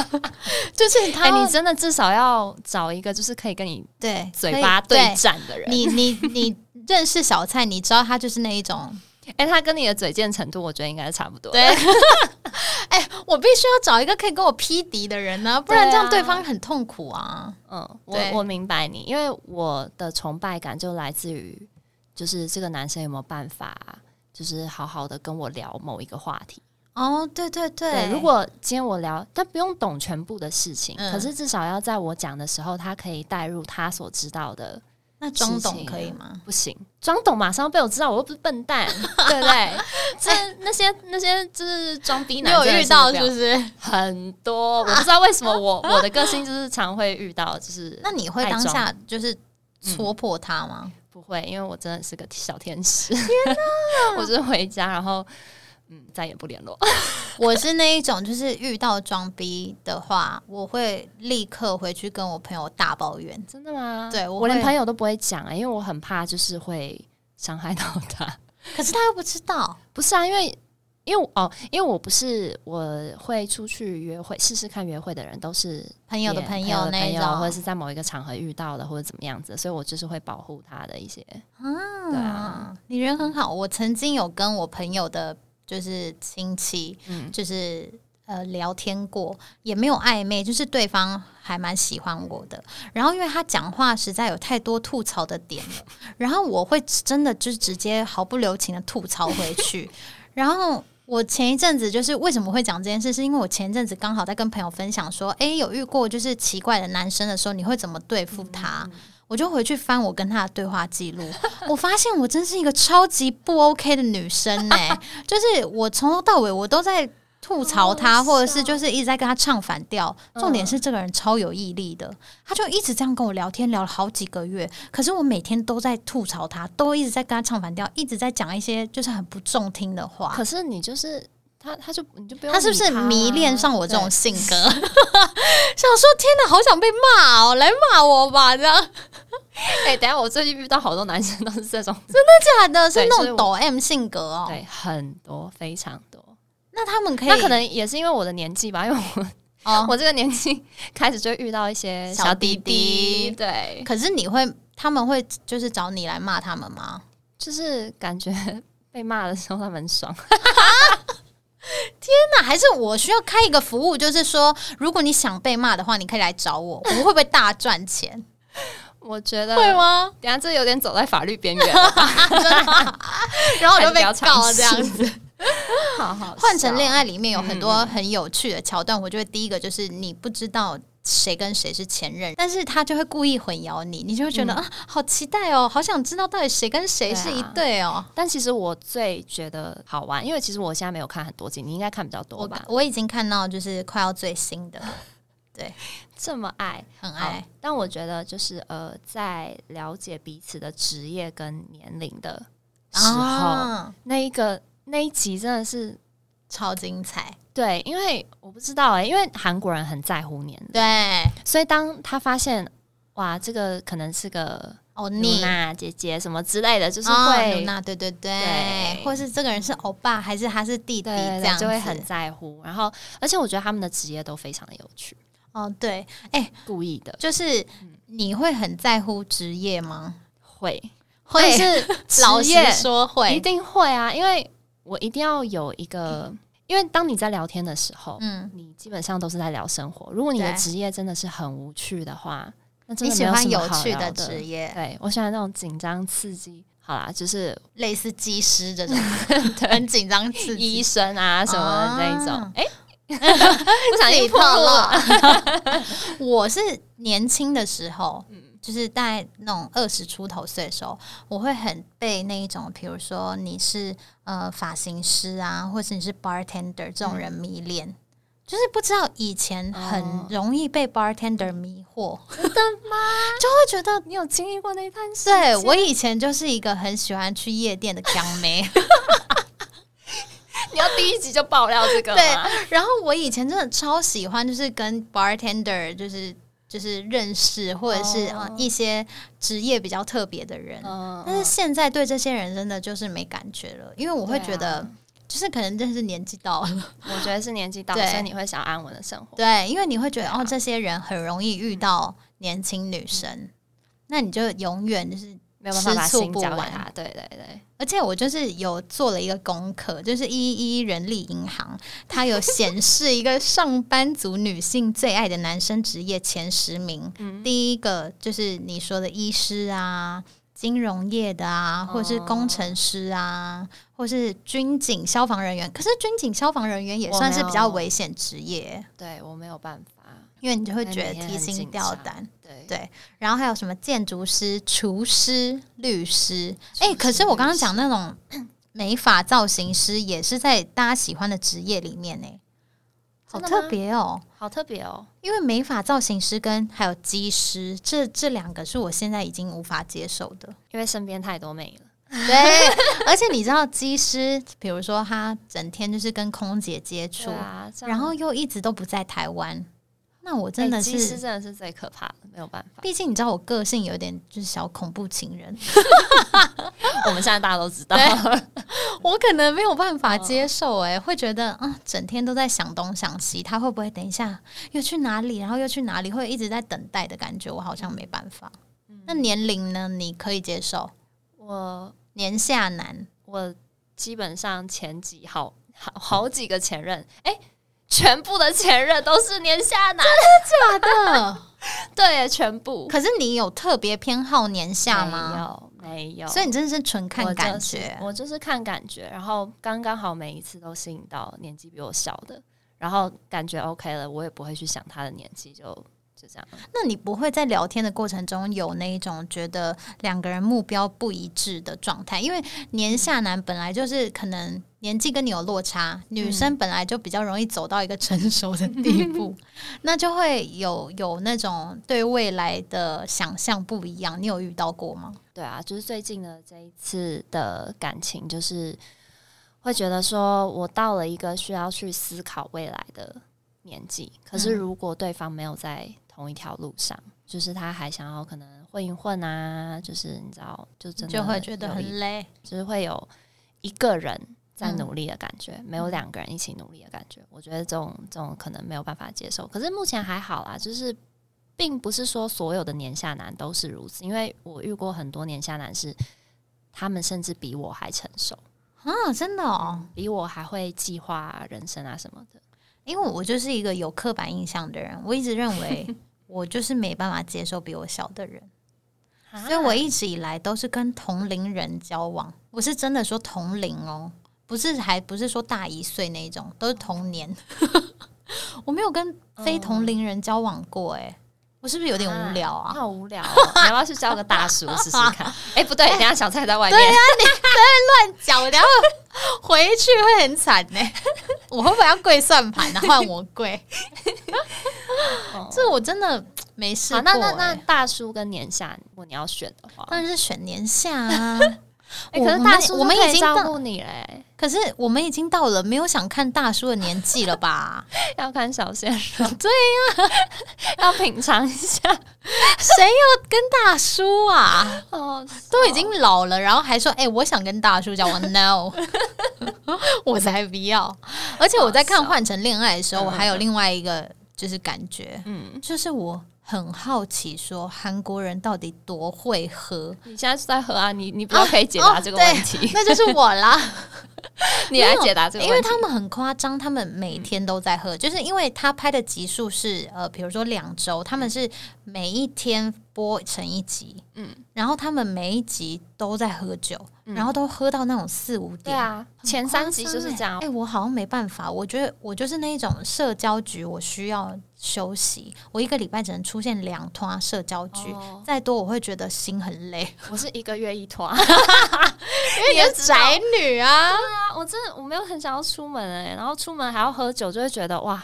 (laughs) 就是他，你真的至少要找一个就是可以跟你对嘴巴对战的人。你你你认识小蔡，你知道他就是那一种。(laughs) 哎，他跟你的嘴贱程度，我觉得应该是差不多。对，(laughs) (laughs) 哎，我必须要找一个可以跟我匹敌的人呢，不然这样对方很痛苦啊。嗯，我我明白你，因为我的崇拜感就来自于，就是这个男生有没有办法，就是好好的跟我聊某一个话题。哦，对对对，如果今天我聊，他不用懂全部的事情，可是至少要在我讲的时候，他可以带入他所知道的。那装懂可以吗？不行，装懂马上被我知道，我又不是笨蛋，(laughs) 对不对？(laughs) 这那些那些就是装逼男，有遇到是不是很多？我不知道为什么我 (laughs) 我的个性就是常会遇到，就是那你会当下就是戳破他吗？不会，因为我真的是个小天使。天哪！我就是回家，然后。嗯，再也不联络。(laughs) 我是那一种，就是遇到装逼的话，我会立刻回去跟我朋友大抱怨。真的吗？对我连朋友都不会讲啊，因为我很怕就是会伤害到他。(laughs) 可是他又不知道，不是啊？因为因为哦，因为我不是我会出去约会试试看约会的人，都是朋友的朋友那种，或者是在某一个场合遇到的，或者怎么样子，所以我就是会保护他的一些。啊，对啊，你人很好。我曾经有跟我朋友的。就是亲戚，嗯，就是呃聊天过，也没有暧昧，就是对方还蛮喜欢我的。然后因为他讲话实在有太多吐槽的点了，然后我会真的就是直接毫不留情的吐槽回去。然后我前一阵子就是为什么会讲这件事，是因为我前一阵子刚好在跟朋友分享说，哎，有遇过就是奇怪的男生的时候，你会怎么对付他？我就回去翻我跟他的对话记录，我发现我真是一个超级不 OK 的女生呢。就是我从头到尾我都在吐槽他，或者是就是一直在跟他唱反调。重点是这个人超有毅力的，他就一直这样跟我聊天，聊了好几个月。可是我每天都在吐槽他，都一直在跟他唱反调，一直在讲一些就是很不中听的话。可是你就是他，他就你就不用他是不是迷恋上我这种性格？(laughs) (laughs) 想说天哪，好想被骂哦，来骂我吧，这样。哎，等下，我最近遇到好多男生都是这种，真的假的？是那种抖 M 性格哦，对，很多，非常多。那他们可以，那可能也是因为我的年纪吧，因为我 (laughs) 哦，我这个年纪开始就遇到一些小弟弟，对。可是你会，他们会就是找你来骂他们吗？就是感觉被骂的时候他们爽。(laughs) 天哪！还是我需要开一个服务，就是说，如果你想被骂的话，你可以来找我，(laughs) 我会不会大赚钱？我觉得会吗？等下这有点走在法律边缘，(laughs) 然后我就被告这样子。好好，换成恋爱里面有很多很有趣的桥段。我觉得第一个就是你不知道谁跟谁是前任，但是他就会故意混淆你，你就会觉得啊，好期待哦，好想知道到底谁跟谁是一对哦。但其实我最觉得好玩，因为其实我现在没有看很多集，你应该看比较多吧？我已经看到就是快要最新的。(laughs) 对，这么爱，很爱。但我觉得，就是呃，在了解彼此的职业跟年龄的时候，那一个那一集真的是超精彩。对，因为我不知道哎，因为韩国人很在乎年龄，对，所以当他发现哇，这个可能是个欧娜姐姐什么之类的，就是会娜，对对对，或是这个人是欧巴还是他是弟弟，这样就会很在乎。然后，而且我觉得他们的职业都非常的有趣。哦，对，哎，故意的，就是你会很在乎职业吗？会，会是 (laughs) 老实说会，一定会啊，因为我一定要有一个，(laughs) 因为当你在聊天的时候，嗯，你基本上都是在聊生活。如果你的职业真的是很无趣的话，那真的喜欢有趣的职业。对我喜欢那种紧张刺激。好啦，就是类似技师这种，(laughs) 很紧张刺激，医生啊什么的那一种，哎。(laughs) 不想一破了。(laughs) 我是年轻的时候，就是大概那种二十出头岁的时候，我会很被那一种，比如说你是呃发型师啊，或是你是 bartender 这种人迷恋。就是不知道以前很容易被 bartender 迷惑，真的吗？(laughs) 就会觉得你有经历过那一段时间。对我以前就是一个很喜欢去夜店的江妹。(laughs) 你要第一集就爆料这个？对。然后我以前真的超喜欢，就是跟 bartender 就是就是认识，或者是一些职业比较特别的人。但是现在对这些人真的就是没感觉了，因为我会觉得。就是可能真是年纪到了，我觉得是年纪到，了，所以你会想安稳的生活。对，因为你会觉得哦，这些人很容易遇到年轻女生，那你就永远就是没有办法把心交给他。对对对，而且我就是有做了一个功课，就是一一人力银行，(laughs) 它有显示一个上班族女性最爱的男生职业前十名，第一个就是你说的医师啊。金融业的啊，或是工程师啊，或是军警消防人员。可是军警消防人员也算是比较危险职业。对我没有办法，因为你就会觉得提心吊胆。对对，然后还有什么建筑师、厨师、律师？哎，可是我刚刚讲那种 (clears throat) 美发造型师，也是在大家喜欢的职业里面呢。好特别哦，好特别哦！因为美发造型师跟还有机师，这这两个是我现在已经无法接受的，因为身边太多美了。对，而且你知道，机师，比如说他整天就是跟空姐接触，然后又一直都不在台湾。那我真的是，真的是最可怕的，没有办法。毕竟你知道，我个性有点就是小恐怖情人。(laughs) 我们现在大家都知道，(laughs) 我可能没有办法接受，哎，会觉得啊，整天都在想东想西，他会不会等一下又去哪里，然后又去哪里，会一直在等待的感觉，我好像没办法。那年龄呢？你可以接受？我年下男，我基本上前几好好好几个前任，哎。全部的前任都是年下男，真的假的？(laughs) 对，全部。可是你有特别偏好年下吗？没有，没有。所以你真的是纯看感觉。我就是看感觉，然后刚刚好每一次都吸引到年纪比我小的，然后感觉 OK 了，我也不会去想他的年纪，就就这样。那你不会在聊天的过程中有那一种觉得两个人目标不一致的状态？因为年下男本来就是可能。年纪跟你有落差，女生本来就比较容易走到一个成熟的地步，(laughs) 那就会有有那种对未来的想象不一样。你有遇到过吗？对啊，就是最近的这一次的感情，就是会觉得说我到了一个需要去思考未来的年纪，可是如果对方没有在同一条路上，就是他还想要可能混一混啊，就是你知道，就真的就会觉得很累，就是会有一个人。在努力的感觉，没有两个人一起努力的感觉，我觉得这种这种可能没有办法接受。可是目前还好啦，就是并不是说所有的年下男都是如此，因为我遇过很多年下男是，他们甚至比我还成熟啊，真的哦，比我还会计划人生啊什么的。因为我就是一个有刻板印象的人，我一直认为 (laughs) 我就是没办法接受比我小的人，所以我一直以来都是跟同龄人交往。我是真的说同龄哦。不是，还不是说大一岁那一种，都是同年。(laughs) 我没有跟非同龄人交往过，哎，我是不是有点无聊啊？好无聊，你要不要去交个大叔试试看？哎，不对，等下小蔡在外面。对啊，你在乱讲，我等下回去会很惨呢。我会不会要跪算盘呢？换我跪？这我真的没试过。那那那大叔跟年下，如果你要选的话，当然是选年下啊。可是大叔，我们已经照顾你嘞。可是我们已经到了没有想看大叔的年纪了吧？(laughs) 要看小鲜肉，(laughs) 对呀，(laughs) 要品尝一下。谁要跟大叔啊？哦，都已经老了，然后还说：“哎，我想跟大叔交往。” No，我才不要。而且我在看《换成恋爱》的时候，我还有另外一个就是感觉，嗯，就是我。很好奇，说韩国人到底多会喝？你现在是在喝啊？你你不要可以解答这个问题，那就是我啦。(laughs) 你来解答这个，因为他们很夸张，他们每天都在喝，就是因为他拍的集数是呃，比如说两周，他们是每一天播成一集，嗯，然后他们每一集都在喝酒，然后都喝到那种四五点，对啊，前三集就是这样。哎，我好像没办法，我觉得我就是那种社交局，我需要休息，我一个礼拜只能出现两团社交局，再多我会觉得心很累。(laughs) 我是一个月一团。因为你是宅女啊！(laughs) 对啊，我真的我没有很想要出门哎，然后出门还要喝酒，就会觉得哇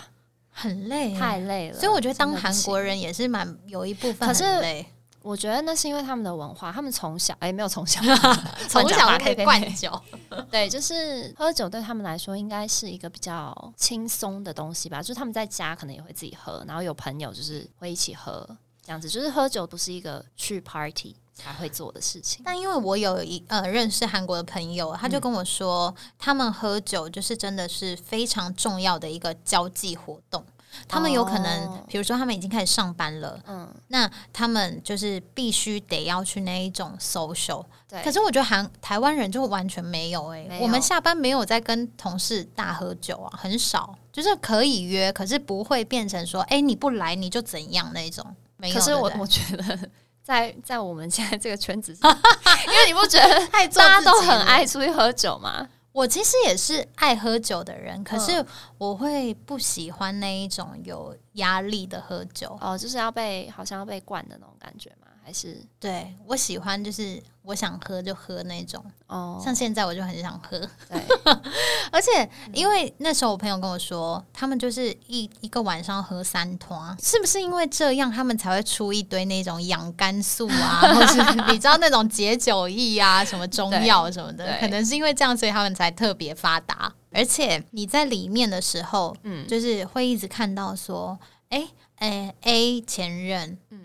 很累，太累了。所以我觉得当韩国人也是蛮有一部分很累。我觉得那是因为他们的文化，他们从小哎没有从小 (laughs) 从小可以灌酒，(laughs) 对，就是喝酒对他们来说应该是一个比较轻松的东西吧。就是他们在家可能也会自己喝，然后有朋友就是会一起喝这样子。就是喝酒不是一个去 party。才会做的事情，但因为我有一呃认识韩国的朋友，他就跟我说，他们喝酒就是真的是非常重要的一个交际活动。他们有可能，比如说他们已经开始上班了，嗯，那他们就是必须得要去那一种 social。对，可是我觉得韩台湾人就完全没有哎，我们下班没有在跟同事大喝酒啊，很少，就是可以约，可是不会变成说，哎，你不来你就怎样那种。没有，可是我我觉得。在在我们现在这个圈子，因为你不觉得 (laughs) 大家都很爱出去喝酒吗？我其实也是爱喝酒的人，可是我会不喜欢那一种有压力的喝酒哦，就是要被好像要被灌的那种感觉吗？还是？对我喜欢就是。我想喝就喝那种，哦，像现在我就很想喝，对，(laughs) 而且因为那时候我朋友跟我说，他们就是一一个晚上喝三团，是不是因为这样他们才会出一堆那种养肝素啊，(laughs) 或是你知道那种解酒液啊，什么中药什么的，可能是因为这样，所以他们才特别发达。而且你在里面的时候，嗯，就是会一直看到说，哎哎，A 前任，嗯，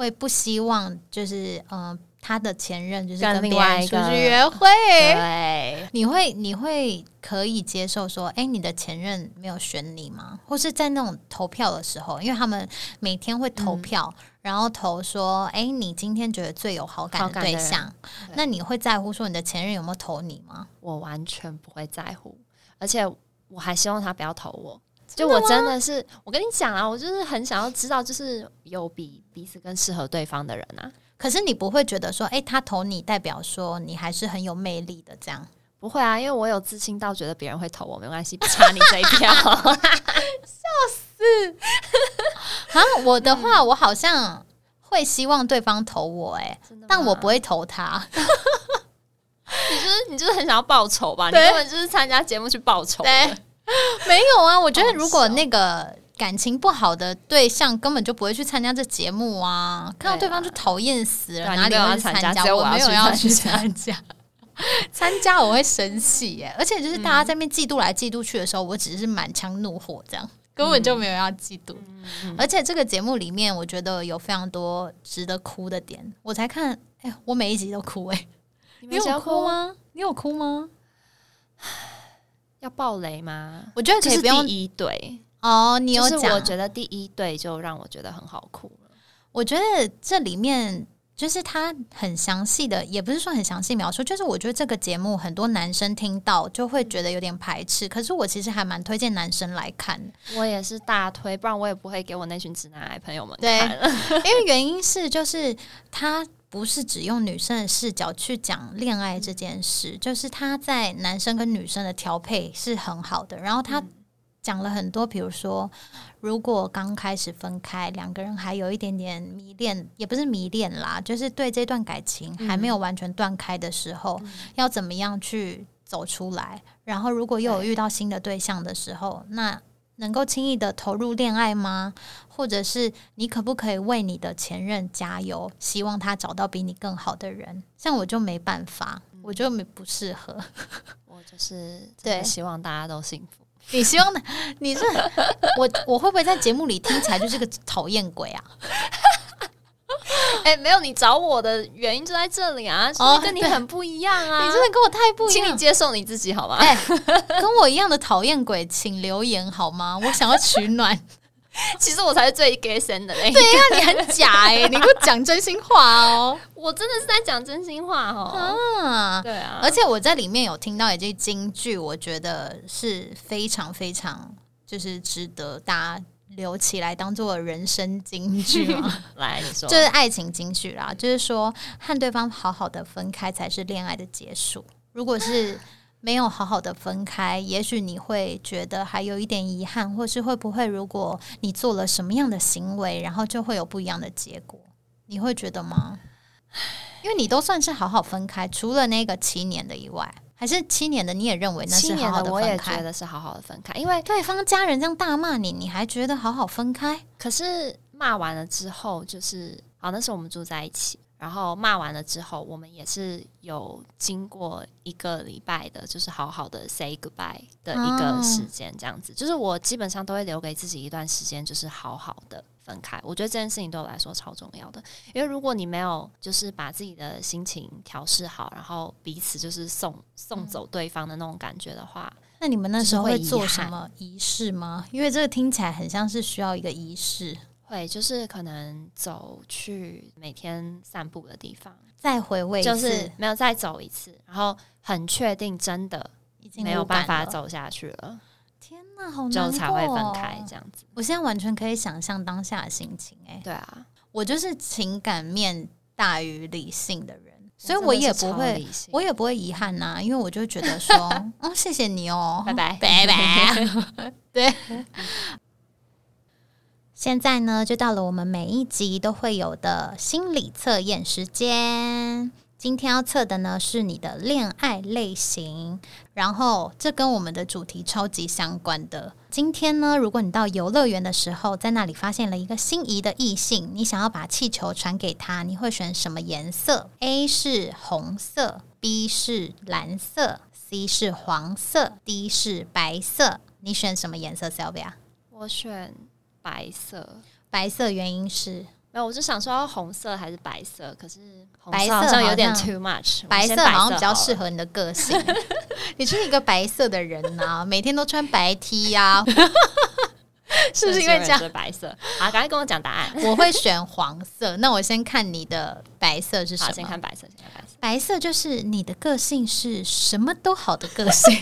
会不希望就是嗯。他的前任就是跟别人出去约会，对，你会你会可以接受说，哎，你的前任没有选你吗？或是在那种投票的时候，因为他们每天会投票，然后投说，哎，你今天觉得最有好感的对象，那你会在乎说你的前任有没有投你吗？我完全不会在乎，而且我还希望他不要投我。就我真的是，我跟你讲啊，我就是很想要知道，就是有比彼此更适合对方的人啊。可是你不会觉得说，哎，他投你，代表说你还是很有魅力的，这样不会啊？因为我有自信到觉得别人会投我，没关系，不差你这一票，(laughs) 笑死！啊，我的话，我好像会希望对方投我，哎，但我不会投他。你就是你就是很想要报仇吧？你根本就是参加节目去报仇。(laughs) 没有啊，我觉得如果那个。感情不好的对象根本就不会去参加这节目啊！看到对方就讨厌死了，哪里要去参加？我没有要去参加，(laughs) 参加我会生气耶！而且就是大家在那边嫉妒来嫉妒去的时候，我只是满腔怒火，这样根本就没有要嫉妒。而且这个节目里面，我觉得有非常多值得哭的点，我才看，哎，我每一集都哭哎！你有哭吗？你有哭吗？要爆雷吗？我觉得可以不用一对。哦，你有讲，我觉得第一对就让我觉得很好哭了。我觉得这里面就是他很详细的，也不是说很详细描述，就是我觉得这个节目很多男生听到就会觉得有点排斥。可是我其实还蛮推荐男生来看，我也是大推，不然我也不会给我那群直男癌朋友们看。(laughs) 因为原因是就是他不是只用女生的视角去讲恋爱这件事，就是他在男生跟女生的调配是很好的，然后他。讲了很多，比如说，如果刚开始分开，两个人还有一点点迷恋，也不是迷恋啦，就是对这段感情还没有完全断开的时候，要怎么样去走出来？然后，如果又有遇到新的对象的时候，那能够轻易的投入恋爱吗？或者是你可不可以为你的前任加油，希望他找到比你更好的人？像我就没办法，我就没不适合。(laughs) 我就是对，希望大家都幸福。你希望的，你是我，我会不会在节目里听起来就是个讨厌鬼啊？(laughs) 哎，没有，你找我的原因就在这里啊，哦，跟你很不一样啊，你真的跟我太不一样，请你接受你自己好吗？哎，跟我一样的讨厌鬼，请留言好吗？我想要取暖。(laughs) 其实我才是最 gay 森的嘞。对呀，你很假哎，你给我讲真心话哦。(laughs) 我真的是在讲真心话哦。啊，对啊。而且我在里面有听到一句京剧，我觉得是非常非常就是值得大家留起来当做人生金句吗。(laughs) 来，你说，就是爱情金句啦，就是说和对方好好的分开才是恋爱的结束。如果是没有好好的分开，也许你会觉得还有一点遗憾，或是会不会如果你做了什么样的行为，然后就会有不一样的结果？你会觉得吗？因为你都算是好好分开，除了那个七年的以外，还是七年的你也认为那是好好的分开？觉得是好好的分开，因为对方家人这样大骂你，你还觉得好好分开？可是骂完了之后，就是好，那时候我们住在一起。然后骂完了之后，我们也是有经过一个礼拜的，就是好好的 say goodbye 的一个时间，这样子。就是我基本上都会留给自己一段时间，就是好好的分开。我觉得这件事情对我来说超重要的，因为如果你没有就是把自己的心情调试好，然后彼此就是送送走对方的那种感觉的话，那你们那时候会做什么仪式吗？因为这个听起来很像是需要一个仪式。会，就是可能走去每天散步的地方，再回味，就是没有再走一次，然后很确定真的已经没有办法走下去了。天哪，好难过，才会分开这样子。我现在完全可以想象当下的心情。哎，对啊，我就是情感面大于理性的人，所以我也不会，我也不会遗憾呐，因为我就觉得说，(laughs) 哦，谢谢你哦，拜拜，(laughs) 拜拜，(laughs) 对。现在呢，就到了我们每一集都会有的心理测验时间。今天要测的呢是你的恋爱类型，然后这跟我们的主题超级相关的。今天呢，如果你到游乐园的时候，在那里发现了一个心仪的异性，你想要把气球传给他，你会选什么颜色？A 是红色，B 是蓝色，C 是黄色，D 是白色。你选什么颜色，Sylvia？我选。白色，白色原因是没有，我就想说红色还是白色，可是白色好像有点 too much，白色好像比较适合你的个性。(laughs) 你是一个白色的人呐，每天都穿白 T 呀，(laughs) 是不是因为这样？白色，好，赶快跟我讲答案。(laughs) 我会选黄色，那我先看你的白色是什么？先看白色，先看白色。白色就是你的个性是什么都好的个性。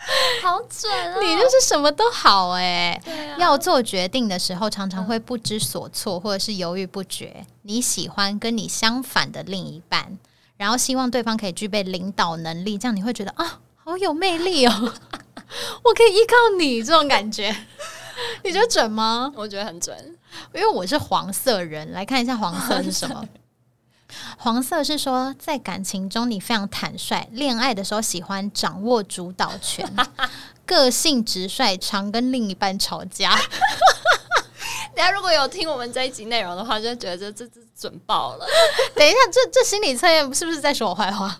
(laughs) 好准啊！你就是什么都好哎，要做决定的时候常常会不知所措，或者是犹豫不决。你喜欢跟你相反的另一半，然后希望对方可以具备领导能力，这样你会觉得啊，好有魅力哦，(laughs) 我可以依靠你这种感觉。你觉得准吗？我觉得很准，因为我是黄色人，来看一下黄色是什么。(laughs) 黄色是说，在感情中你非常坦率，恋爱的时候喜欢掌握主导权，(laughs) 个性直率，常跟另一半吵架。(laughs) 大家如果有听我们这一集内容的话，就觉得这这准爆了。(laughs) 等一下，这这心理测验是不是在说我坏话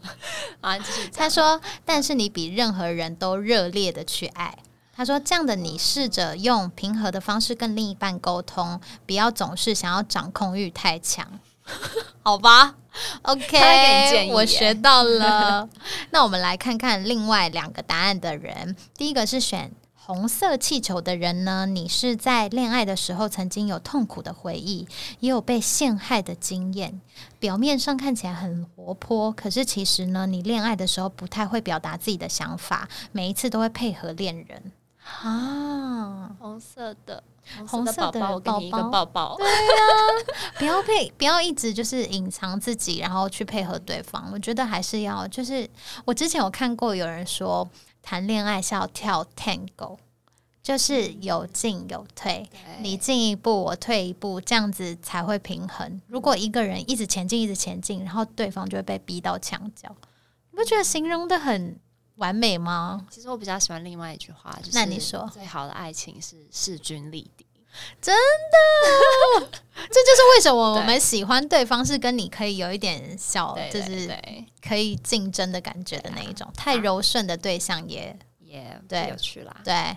啊？他说，但是你比任何人都热烈的去爱。他说，这样的你试着用平和的方式跟另一半沟通，不要总是想要掌控欲太强。(laughs) 好吧，OK，我学到了。(laughs) 那我们来看看另外两个答案的人。第一个是选红色气球的人呢，你是在恋爱的时候曾经有痛苦的回忆，也有被陷害的经验。表面上看起来很活泼，可是其实呢，你恋爱的时候不太会表达自己的想法，每一次都会配合恋人。啊，红色的。红色的宝宝，对呀，(laughs) 不要配，不要一直就是隐藏自己，然后去配合对方。我觉得还是要，就是我之前有看过有人说，谈恋爱是要跳 tango，就是有进有退，你进一步，我退一步，这样子才会平衡。如果一个人一直前进，一直前进，然后对方就会被逼到墙角，你不觉得形容的很？完美吗？其实我比较喜欢另外一句话，就是那你说最好的爱情是势均力敌，真的，(laughs) 这就是为什么我们喜欢对方是跟你可以有一点小，就是可以竞争的感觉的那一种，太柔顺的对象也。也对，有趣啦。对，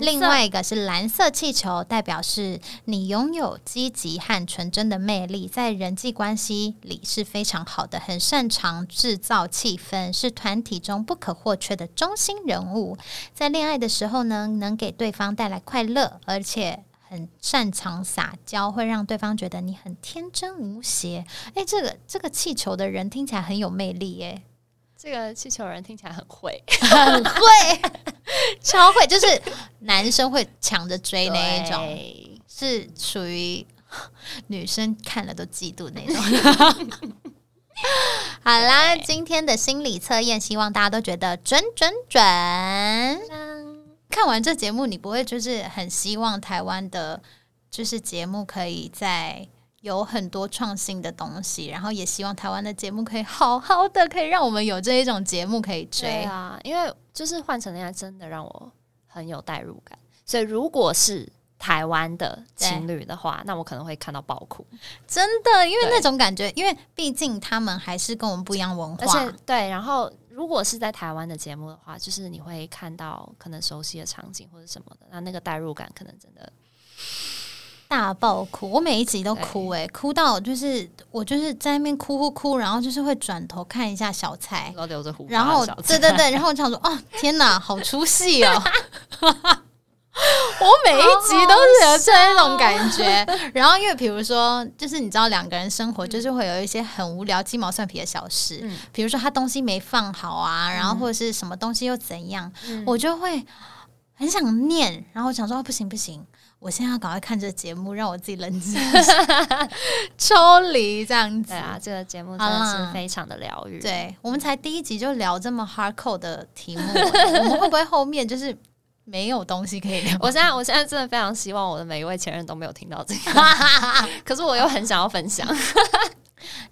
另外一个是蓝色气球，代表是你拥有积极和纯真的魅力，在人际关系里是非常好的，很擅长制造气氛，是团体中不可或缺的中心人物。在恋爱的时候呢，能给对方带来快乐，而且。很很擅长撒娇，会让对方觉得你很天真无邪。哎，这个这个气球的人听起来很有魅力，哎，这个气球人听起来很会，(laughs) 很会，(laughs) 超会，就是男生会抢着追那一种，是属于 (laughs) 女生看了都嫉妒那种。好啦，今天的心理测验，希望大家都觉得准准准。看完这节目，你不会就是很希望台湾的，就是节目可以在有很多创新的东西，然后也希望台湾的节目可以好好的，可以让我们有这一种节目可以追啊。因为就是换成人家，真的让我很有代入感，所以如果是。台湾的情侣的话，那我可能会看到爆哭，真的，因为那种感觉，因为毕竟他们还是跟我们不一样文化，而且对。然后，如果是在台湾的节目的话，就是你会看到可能熟悉的场景或者什么的，那那个代入感可能真的大爆哭。我每一集都哭，哎，哭到就是我就是在那边哭哭哭，然后就是会转头看一下小蔡，然后留着胡，然后对对对，然后我想说，哦，天哪，好出戏哦。(laughs) 我每一集都是有这种感觉，(laughs) 然后因为比如说，就是你知道两个人生活就是会有一些很无聊、鸡毛蒜皮的小事，比如说他东西没放好啊，然后或者是什么东西又怎样，我就会很想念，然后想说不行不行，我现在要赶快看这个节目，让我自己冷静 (laughs) 抽离这样子。对啊，这个节目真的是非常的疗愈。对我们才第一集就聊这么 hardcore 的题目，(laughs) 我们会不会后面就是？没有东西可以聊。(laughs) 我现在，我现在真的非常希望我的每一位前任都没有听到这个，可是我又很想要分享。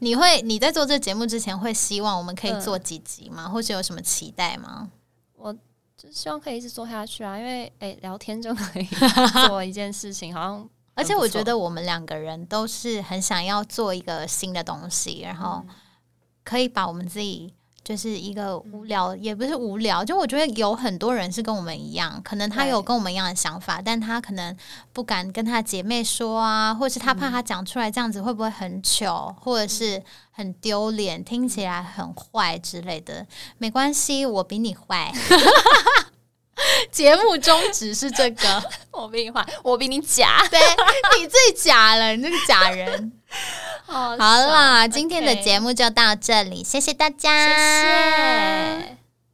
你会你在做这节目之前，会希望我们可以做几集吗？或者有什么期待吗？我就希望可以一直做下去啊，因为哎，聊天就可以 (laughs) 做一件事情，好像而且我觉得我们两个人都是很想要做一个新的东西，然后可以把我们自己。就是一个无聊，也不是无聊，就我觉得有很多人是跟我们一样，可能他有跟我们一样的想法，但他可能不敢跟他姐妹说啊，或是他怕他讲出来这样子会不会很糗，或者是很丢脸，听起来很坏之类的。没关系，我比你坏。(laughs) (laughs) 节目宗旨是这个，(laughs) 我比你坏，我比你假，(laughs) 对你最假了，你这个假人。好啦，今天的节目就到这里，谢谢大家，谢谢。